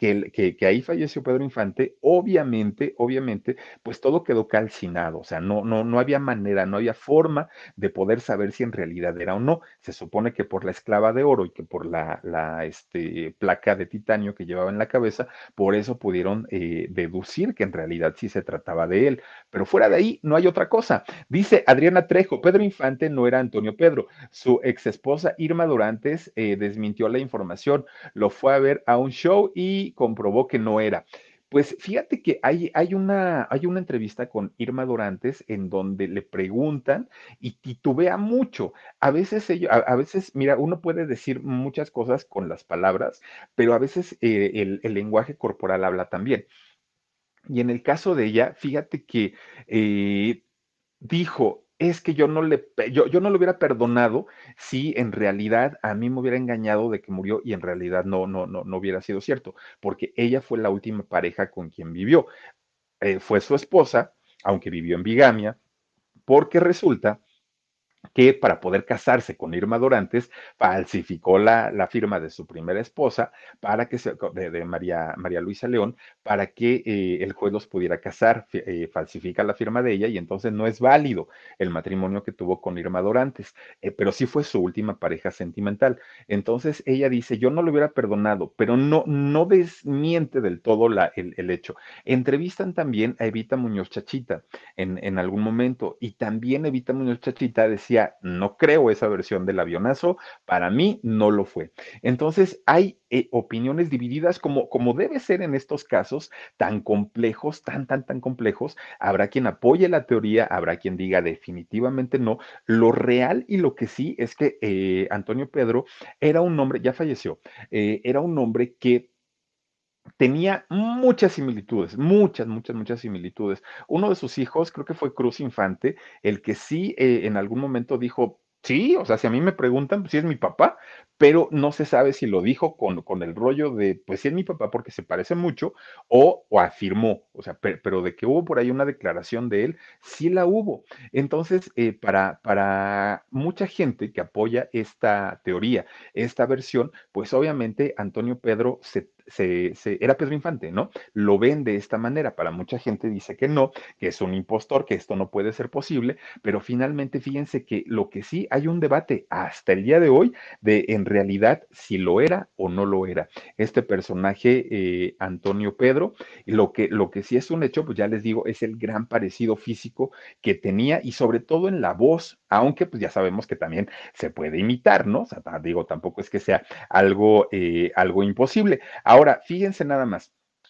que, ahí falleció Pedro Infante, obviamente, obviamente, pues todo quedó calcinado, o sea, no, no, no había manera, no había forma de poder saber si en realidad era o no. Se supone que por la esclava de oro y que por la, la este, placa de titanio que llevaba en la cabeza, por eso pudieron eh, deducir que en realidad sí se trataba de él. Pero fuera de ahí, no hay otra cosa. Dice Adriana Trejo, Pedro Infante no era Antonio Pedro. Su ex esposa Irma Durantes eh, desmintió la información, lo fue a ver a un show y comprobó que no era. Pues fíjate que hay, hay, una, hay una entrevista con Irma Durantes en donde le preguntan y titubea mucho. A veces, a, veces, mira, uno puede decir muchas cosas con las palabras, pero a veces eh, el, el lenguaje corporal habla también. Y en el caso de ella, fíjate que eh, dijo, es que yo no le, yo, yo no lo hubiera perdonado si en realidad a mí me hubiera engañado de que murió y en realidad no, no, no, no hubiera sido cierto, porque ella fue la última pareja con quien vivió. Eh, fue su esposa, aunque vivió en bigamia, porque resulta que para poder casarse con Irma Dorantes falsificó la, la firma de su primera esposa para que se, de, María, María Luisa León para que eh, el juez los pudiera casar, eh, falsifica la firma de ella y entonces no es válido el matrimonio que tuvo con Irma Dorantes, eh, pero sí fue su última pareja sentimental. Entonces ella dice, yo no lo hubiera perdonado, pero no, no desmiente del todo la, el, el hecho. Entrevistan también a Evita Muñoz Chachita en, en algún momento y también Evita Muñoz Chachita decía, no creo esa versión del avionazo, para mí no lo fue. Entonces, hay eh, opiniones divididas como, como debe ser en estos casos tan complejos, tan, tan, tan complejos. Habrá quien apoye la teoría, habrá quien diga definitivamente no. Lo real y lo que sí es que eh, Antonio Pedro era un hombre, ya falleció, eh, era un hombre que tenía muchas similitudes, muchas, muchas, muchas similitudes. Uno de sus hijos, creo que fue Cruz Infante, el que sí eh, en algún momento dijo, sí, o sea, si a mí me preguntan, pues sí es mi papá, pero no se sabe si lo dijo con, con el rollo de, pues sí es mi papá porque se parece mucho, o, o afirmó, o sea, pero, de que hubo por ahí una declaración de él, sí la hubo. Entonces, eh, para, para mucha gente que apoya esta teoría, esta versión, pues obviamente Antonio Pedro se se, era Pedro Infante, ¿no? Lo ven de esta manera. Para mucha gente dice que no, que es un impostor, que esto no puede ser posible, pero finalmente fíjense que lo que sí hay un debate hasta el día de hoy de en realidad si lo era o no lo era. Este personaje, eh, Antonio Pedro, lo que, lo que sí es un hecho, pues ya les digo, es el gran parecido físico que tenía y sobre todo en la voz, aunque pues ya sabemos que también se puede imitar, ¿no? O sea, digo, tampoco es que sea algo, eh, algo imposible. Ahora, fíjense nada más.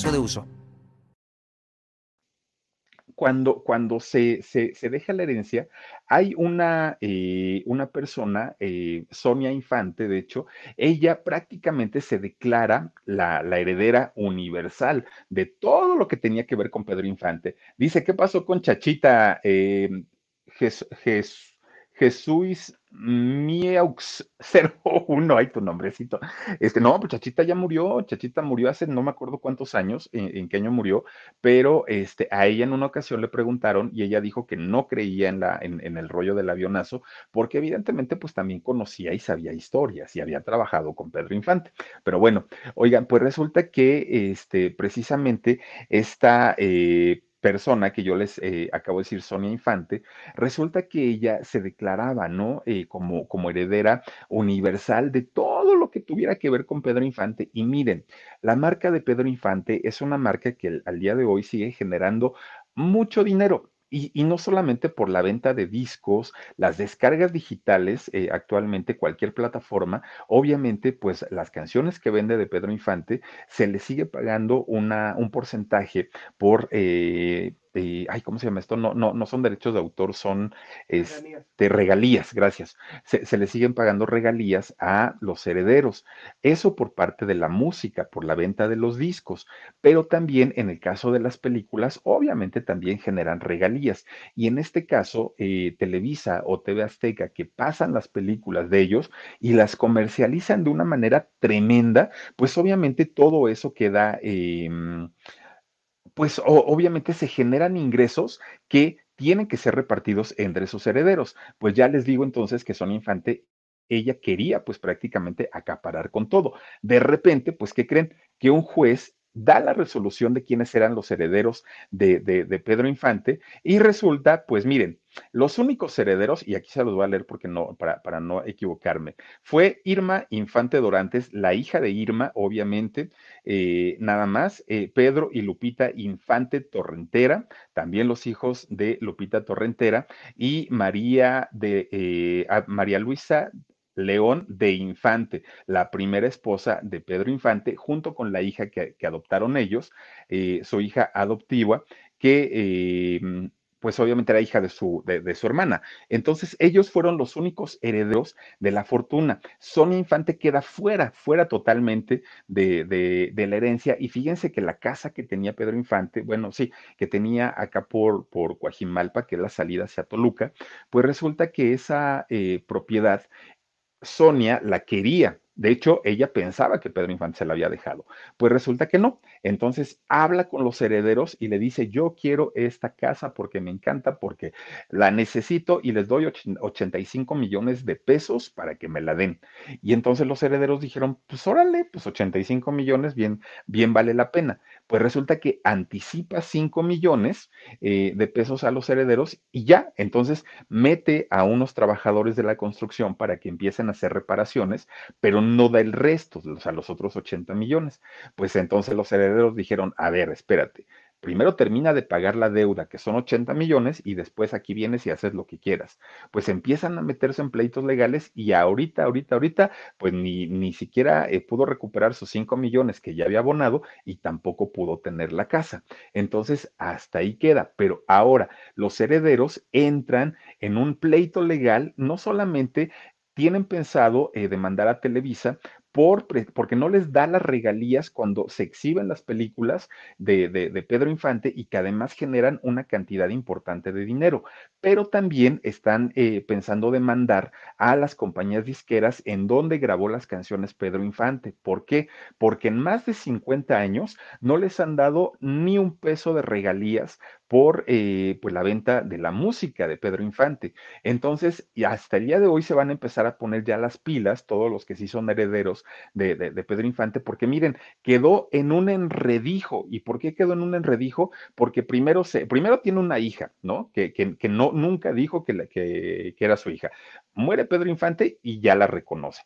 de uso cuando, cuando se, se, deja la herencia, hay una, eh, una persona, eh, Sonia Infante, de hecho, ella prácticamente se declara la, heredera universal de todo lo que tenía que ver con Pedro Infante. Dice, ¿qué pasó con Chachita? Eh, Jesús Mieux 01, ay, tu nombrecito. Este, no, pues Chachita ya murió, Chachita murió hace no me acuerdo cuántos años, en, qué año murió, pero este, a ella en una ocasión le preguntaron y ella dijo que no creía en, la, en, el rollo del avionazo, porque evidentemente pues también conocía y sabía historias y había trabajado con Pedro Infante. Pero bueno, oigan, pues resulta que este, precisamente esta... Eh, persona que yo les eh, acabo de decir, Sonia Infante, resulta que ella se declaraba, ¿no? Eh, como, como heredera universal de todo lo que tuviera que ver con Pedro Infante. Y miren, la marca de Pedro Infante es una marca que al día de hoy sigue generando mucho dinero. Y, no solamente por la venta de discos, las descargas digitales, eh, actualmente cualquier plataforma, obviamente pues las canciones que vende de Pedro Infante se le sigue pagando una, un porcentaje por... Eh, eh, ay, ¿cómo se llama esto? No, no, no son derechos de autor, son este, regalías, gracias. Se, se le siguen pagando regalías a los herederos. Eso por parte de la música, por la venta de los discos, pero también en el caso de las películas, obviamente también generan regalías. Y en este caso, eh, Televisa o TV Azteca, que pasan las películas de ellos y las comercializan de una manera tremenda, pues obviamente todo eso queda... Em, pues obviamente se generan ingresos que tienen que ser repartidos entre sus herederos. Pues ya les digo entonces que Son Infante, ella quería pues prácticamente acaparar con todo. De repente, pues, ¿qué creen? Que un juez da la resolución de quiénes eran los herederos de, Pedro Infante y resulta, pues miren, los únicos herederos, y aquí se los voy a leer porque no, para, para no equivocarme, fue Irma Infante Dorantes, la hija de Irma, obviamente, eh, nada más, eh, Pedro y Lupita Infante Torrentera, también los hijos de Lupita Torrentera, y María de eh, María Luisa León de Infante, la primera esposa de Pedro Infante, junto con la hija que, adoptaron ellos, eh, su hija adoptiva, que em, pues obviamente era hija de su, de, su hermana. Entonces ellos fueron los únicos herederos de la fortuna. Son Infante queda fuera, fuera totalmente de, de, la herencia. Y fíjense que la casa que tenía Pedro Infante, bueno, sí, que tenía acá por, por Coajimalpa, que es la salida hacia Toluca, pues resulta que esa eh, propiedad Sonia la quería. De hecho, ella pensaba que Pedro Infante se la había dejado. Pues resulta que no. Entonces habla con los herederos y le dice, yo quiero esta casa porque me encanta, porque la necesito y les doy 85 millones de pesos para que me la den. Y entonces los herederos dijeron, pues órale, pues 85 millones, bien, bien vale la pena. Pues resulta que anticipa 5 millones eh, de pesos a los herederos y ya, entonces mete a unos trabajadores de la construcción para que empiecen a hacer reparaciones, pero no da el resto, o sea, los otros 80 millones. Pues entonces los herederos dijeron, a ver, espérate, primero termina de pagar la deuda, que son 80 millones, y después aquí vienes y haces lo que quieras. Pues empiezan a meterse en pleitos legales y ahorita, ahorita, ahorita, pues ni, ni siquiera eh, pudo recuperar sus 5 millones que ya había abonado y tampoco pudo tener la casa. Entonces, hasta ahí queda. Pero ahora los herederos entran en un pleito legal, no solamente tienen pensado eh, demandar a Televisa porque no les da las regalías cuando se exhiben las películas de, Pedro Infante y que además generan una cantidad importante de dinero. Pero también están eh, pensando demandar a las compañías disqueras en donde grabó las canciones Pedro Infante. ¿Por qué? Porque en más de 50 años no les han dado ni un peso de regalías por eh, pues la venta de la música de Pedro Infante. Entonces, y hasta el día de hoy se van a empezar a poner ya las pilas, todos los que sí son herederos de, Pedro Infante, porque miren, quedó en un enredijo. ¿Y por qué quedó en un enredijo? Porque primero, se, primero tiene una hija, ¿no? Que, que, no, nunca dijo que, que, que era su hija. Muere Pedro Infante y ya la reconoce.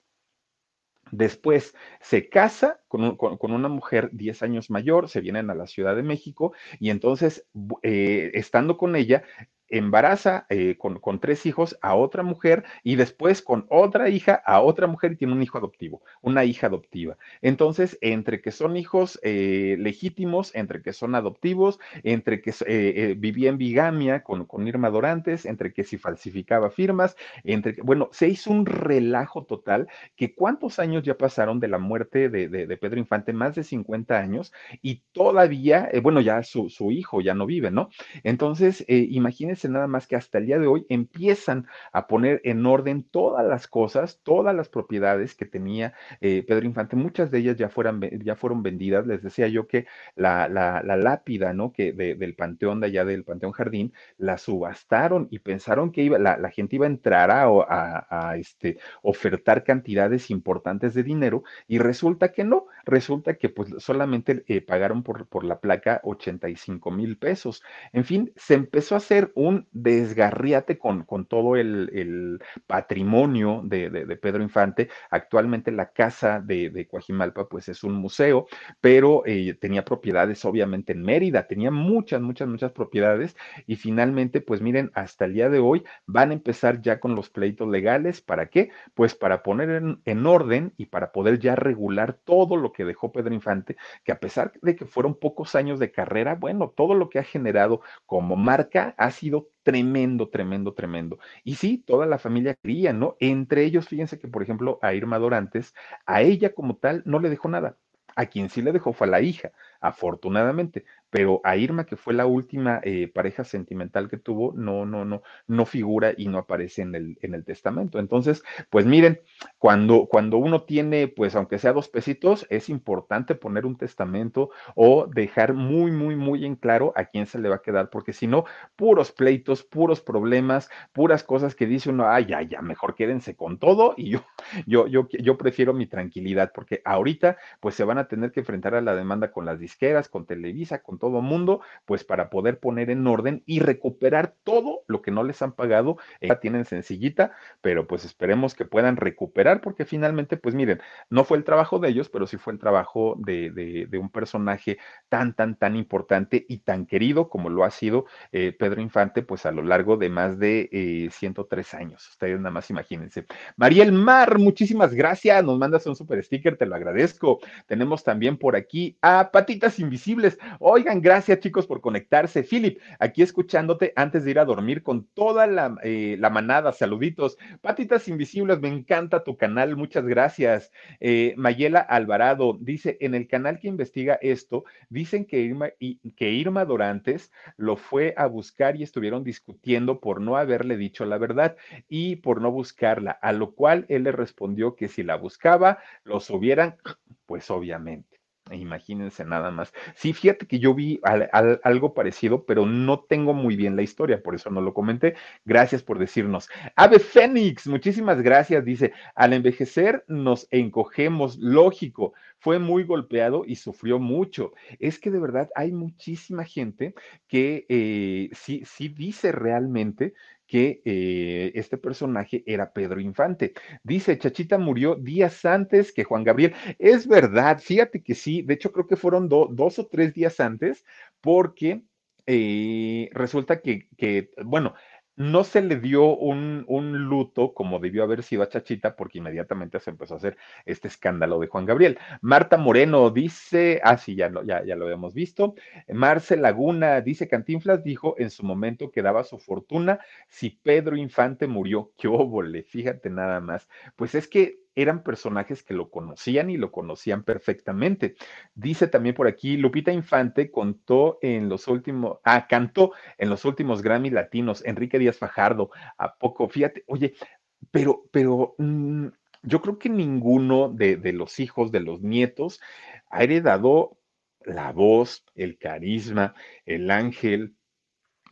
Después se casa con, una mujer 10 años mayor, se vienen a la Ciudad de México y entonces, eh, estando con ella, embaraza eh, con, tres hijos a otra mujer y después con otra hija a otra mujer y tiene un hijo adoptivo, una hija adoptiva. Entonces, entre que son hijos eh, legítimos, entre que son adoptivos, entre que eh, vivía en bigamia con, con, Irma Dorantes, entre que si falsificaba firmas, entre que, bueno, se hizo un relajo total que cuántos años ya pasaron de la muerte de, de, Pedro Infante, más de 50 años, y todavía, bueno, ya su, su, hijo ya no vive, ¿no? Entonces, imagínense nada más que hasta el día de hoy empiezan a poner en orden todas las cosas, todas las propiedades que tenía eh, Pedro Infante. Muchas de ellas ya, fueran, ya fueron vendidas. Les decía yo que la, la, lápida, ¿no? Que del panteón de allá del Panteón Jardín, la subastaron y pensaron que iba, la, gente iba a entrar a, a, este, ofertar cantidades importantes de dinero y resulta que no, resulta que pues solamente eh, pagaron por, por la placa 85 mil pesos. En fin, se empezó a hacer un un desgarriate con, con todo el, patrimonio de, Pedro Infante. Actualmente la casa de, de Coajimalpa pues es un museo, pero eh, tenía propiedades obviamente en Mérida, tenía muchas, muchas, muchas propiedades y finalmente pues miren, hasta el día de hoy van a empezar ya con los pleitos legales. ¿Para qué? Pues para poner en, en orden y para poder ya regular todo lo que dejó Pedro Infante, que a pesar de que fueron pocos años de carrera, bueno, todo lo que ha generado como marca ha sido tremendo, tremendo, tremendo. Y sí, toda la familia quería, ¿no? Entre ellos, fíjense que, por ejemplo, a Irma Dorantes, a ella como tal no le dejó nada. A quien sí le dejó fue a la hija, afortunadamente, pero a Irma, que fue la última eh, pareja sentimental que tuvo, no, no, no, no figura y no aparece en el, en el testamento. Entonces, pues miren, cuando, cuando uno tiene, pues aunque sea dos pesitos, es importante poner un testamento o dejar muy, muy, muy en claro a quién se le va a quedar, porque si no, puros pleitos, puros problemas, puras cosas que dice uno, ay, ya, ya, mejor quédense con todo y yo, yo, yo, yo prefiero mi tranquilidad, porque ahorita, pues se van a tener que enfrentar a la demanda con las disqueras, con Televisa, con todo mundo, pues para poder poner en orden y recuperar todo lo que no les han pagado. La tienen sencillita, pero pues esperemos que puedan recuperar porque finalmente, pues miren, no fue el trabajo de ellos, pero sí fue el trabajo de, un personaje tan, tan, tan importante y tan querido como lo ha sido eh, Pedro Infante, pues a lo largo de más de 103 eh, años. Ustedes nada más imagínense. Mariel Mar, muchísimas gracias. Nos mandas un super sticker, te lo agradezco. Tenemos también por aquí a Patitas Invisibles. Gracias chicos por conectarse. Philip, aquí escuchándote antes de ir a dormir con toda la, eh, manada. Saluditos. Patitas Invisibles, me encanta tu canal. Muchas gracias. Eh, Mayela Alvarado dice, en el canal que investiga esto, dicen que Irma, que Irma Dorantes lo fue a buscar y estuvieron discutiendo por no haberle dicho la verdad y por no buscarla, a lo cual él le respondió que si la buscaba, los hubieran, pues obviamente. Imagínense nada más. Sí, fíjate que yo vi algo parecido, pero no tengo muy bien la historia, por eso no lo comenté. Gracias por decirnos. Ave Fénix, muchísimas gracias. Dice, al envejecer nos encogemos, lógico, fue muy golpeado y sufrió mucho. Es que de verdad hay muchísima gente que eh, sí, sí dice realmente que eh, este personaje era Pedro Infante. Dice, Chachita murió días antes que Juan Gabriel. Es verdad, fíjate que sí, de hecho creo que fueron dos o tres días antes, porque eh, resulta que, que, bueno, no se le dio un, luto como debió haber sido a Chachita, porque inmediatamente se empezó a hacer este escándalo de Juan Gabriel. Marta Moreno dice, ah, sí, ya, ya, ya lo habíamos visto. Marce Laguna dice, Cantinflas dijo en su momento que daba su fortuna si Pedro Infante murió. ¡Qué óvole! Fíjate nada más. Pues es que eran personajes que lo conocían y lo conocían perfectamente. Dice también por aquí, Lupita Infante contó en los últimos, ah, cantó en los últimos Grammy latinos, Enrique Díaz Fajardo, ¿a poco? Fíjate, oye, pero, pero mm, yo creo que ninguno de, de los hijos, de los nietos, ha heredado la voz, el carisma, el ángel,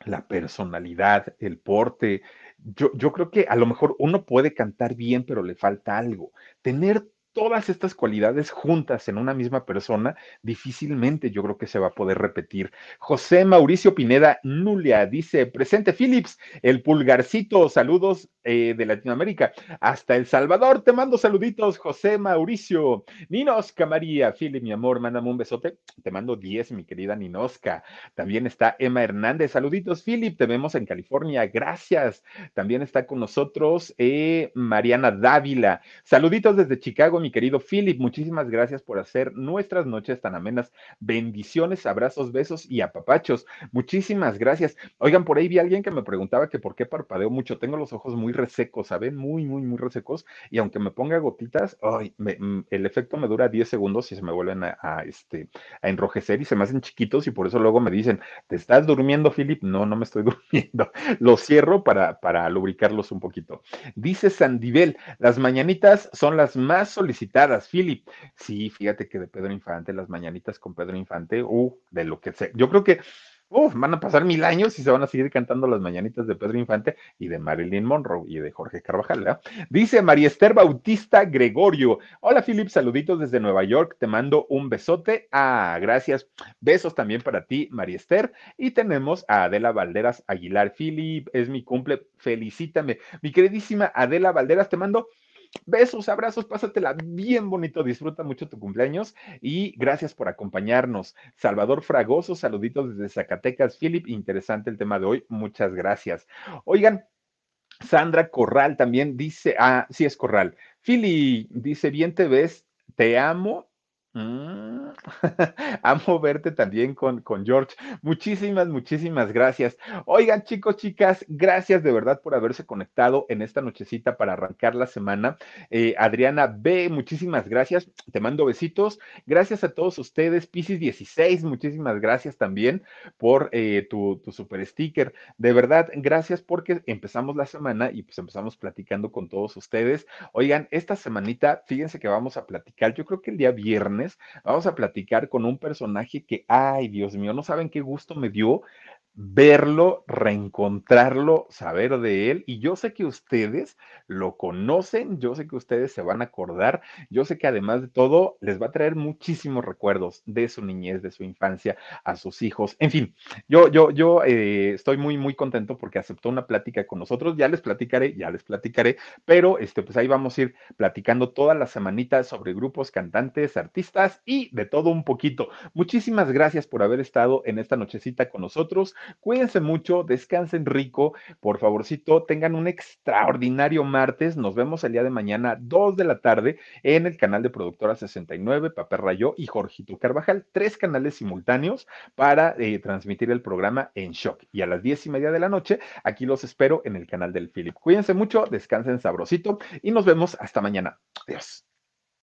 la personalidad, el porte, yo, yo creo que a lo mejor uno puede cantar bien, pero le falta algo. Tener todas estas cualidades juntas en una misma persona, difícilmente yo creo que se va a poder repetir. José Mauricio Pineda Nulia dice, presente Philips, el pulgarcito, saludos eh, de Latinoamérica, hasta El Salvador, te mando saluditos, José Mauricio. Ninosca María, Philip, mi amor, mándame un besote, te mando 10, mi querida Ninosca. También está Emma Hernández, saluditos, Philip, te vemos en California, gracias. También está con nosotros eh, Mariana Dávila, saluditos desde Chicago, mi querido Philip. Muchísimas gracias por hacer nuestras noches tan amenas. Bendiciones, abrazos, besos y apapachos. Muchísimas gracias. Oigan, por ahí vi a alguien que me preguntaba que por qué parpadeo mucho. Tengo los ojos muy resecos, ¿saben? Muy, muy, muy resecos. Y aunque me ponga gotitas, mm, el efecto me dura 10 segundos y se me vuelven a, este, a enrojecer y se me hacen chiquitos y por eso luego me dicen, ¿te estás durmiendo, Philip? No, no me estoy durmiendo. Los cierro para, para lubricarlos un poquito. Dice Sandivel, las mañanitas son las más solicitadas citadas, Philip. Sí, fíjate que de Pedro Infante, las mañanitas con Pedro Infante, uh, de lo que sé. Yo creo que uf, van a pasar mil años y se van a seguir cantando las mañanitas de Pedro Infante y de Marilyn Monroe y de Jorge Carvajal, ¿verdad? Dice María Esther Bautista Gregorio. Hola, Philip, saluditos desde Nueva York. Te mando un besote. Ah, gracias. Besos también para ti, María Esther. Y tenemos a Adela Valderas Aguilar. Philip, es mi cumple. Felicítame. Mi queridísima Adela Valderas, te mando Besos, abrazos, pásatela bien bonito, disfruta mucho tu cumpleaños y gracias por acompañarnos. Salvador Fragoso, saluditos desde Zacatecas. Philip, interesante el tema de hoy, muchas gracias. Oigan, Sandra Corral también dice, ah, sí es Corral. Philly dice, bien te ves, te amo Mm, amo verte también con, con George. Muchísimas, muchísimas gracias. Oigan, chicos, chicas, gracias de verdad por haberse conectado en esta nochecita para arrancar la semana. Eh, Adriana B, muchísimas gracias. Te mando besitos. Gracias a todos ustedes. Pisces 16, muchísimas gracias también por eh, tu, tu super sticker. De verdad, gracias porque empezamos la semana y pues empezamos platicando con todos ustedes. Oigan, esta semanita, fíjense que vamos a platicar, yo creo que el día viernes vamos a platicar con un personaje que, ay, Dios mío, no saben qué gusto me dio verlo, reencontrarlo, saber de él. Y yo sé que ustedes lo conocen, yo sé que ustedes se van a acordar, yo sé que además de todo les va a traer muchísimos recuerdos de su niñez, de su infancia, a sus hijos. En fin, yo, yo, yo eh, estoy muy, muy contento porque aceptó una plática con nosotros. Ya les platicaré, ya les platicaré, pero este, pues ahí vamos a ir platicando todas las semanitas sobre grupos, cantantes, artistas y de todo un poquito. Muchísimas gracias por haber estado en esta nochecita con nosotros. Cuídense mucho, descansen rico, por favorcito, tengan un extraordinario martes. Nos vemos el día de mañana, 2 de la tarde, en el canal de Productora 69, Papel Rayo y Jorgito Carvajal, tres canales simultáneos para eh, transmitir el programa en shock. Y a las diez y media de la noche, aquí los espero en el canal del Philip. Cuídense mucho, descansen sabrosito y nos vemos hasta mañana. Adiós.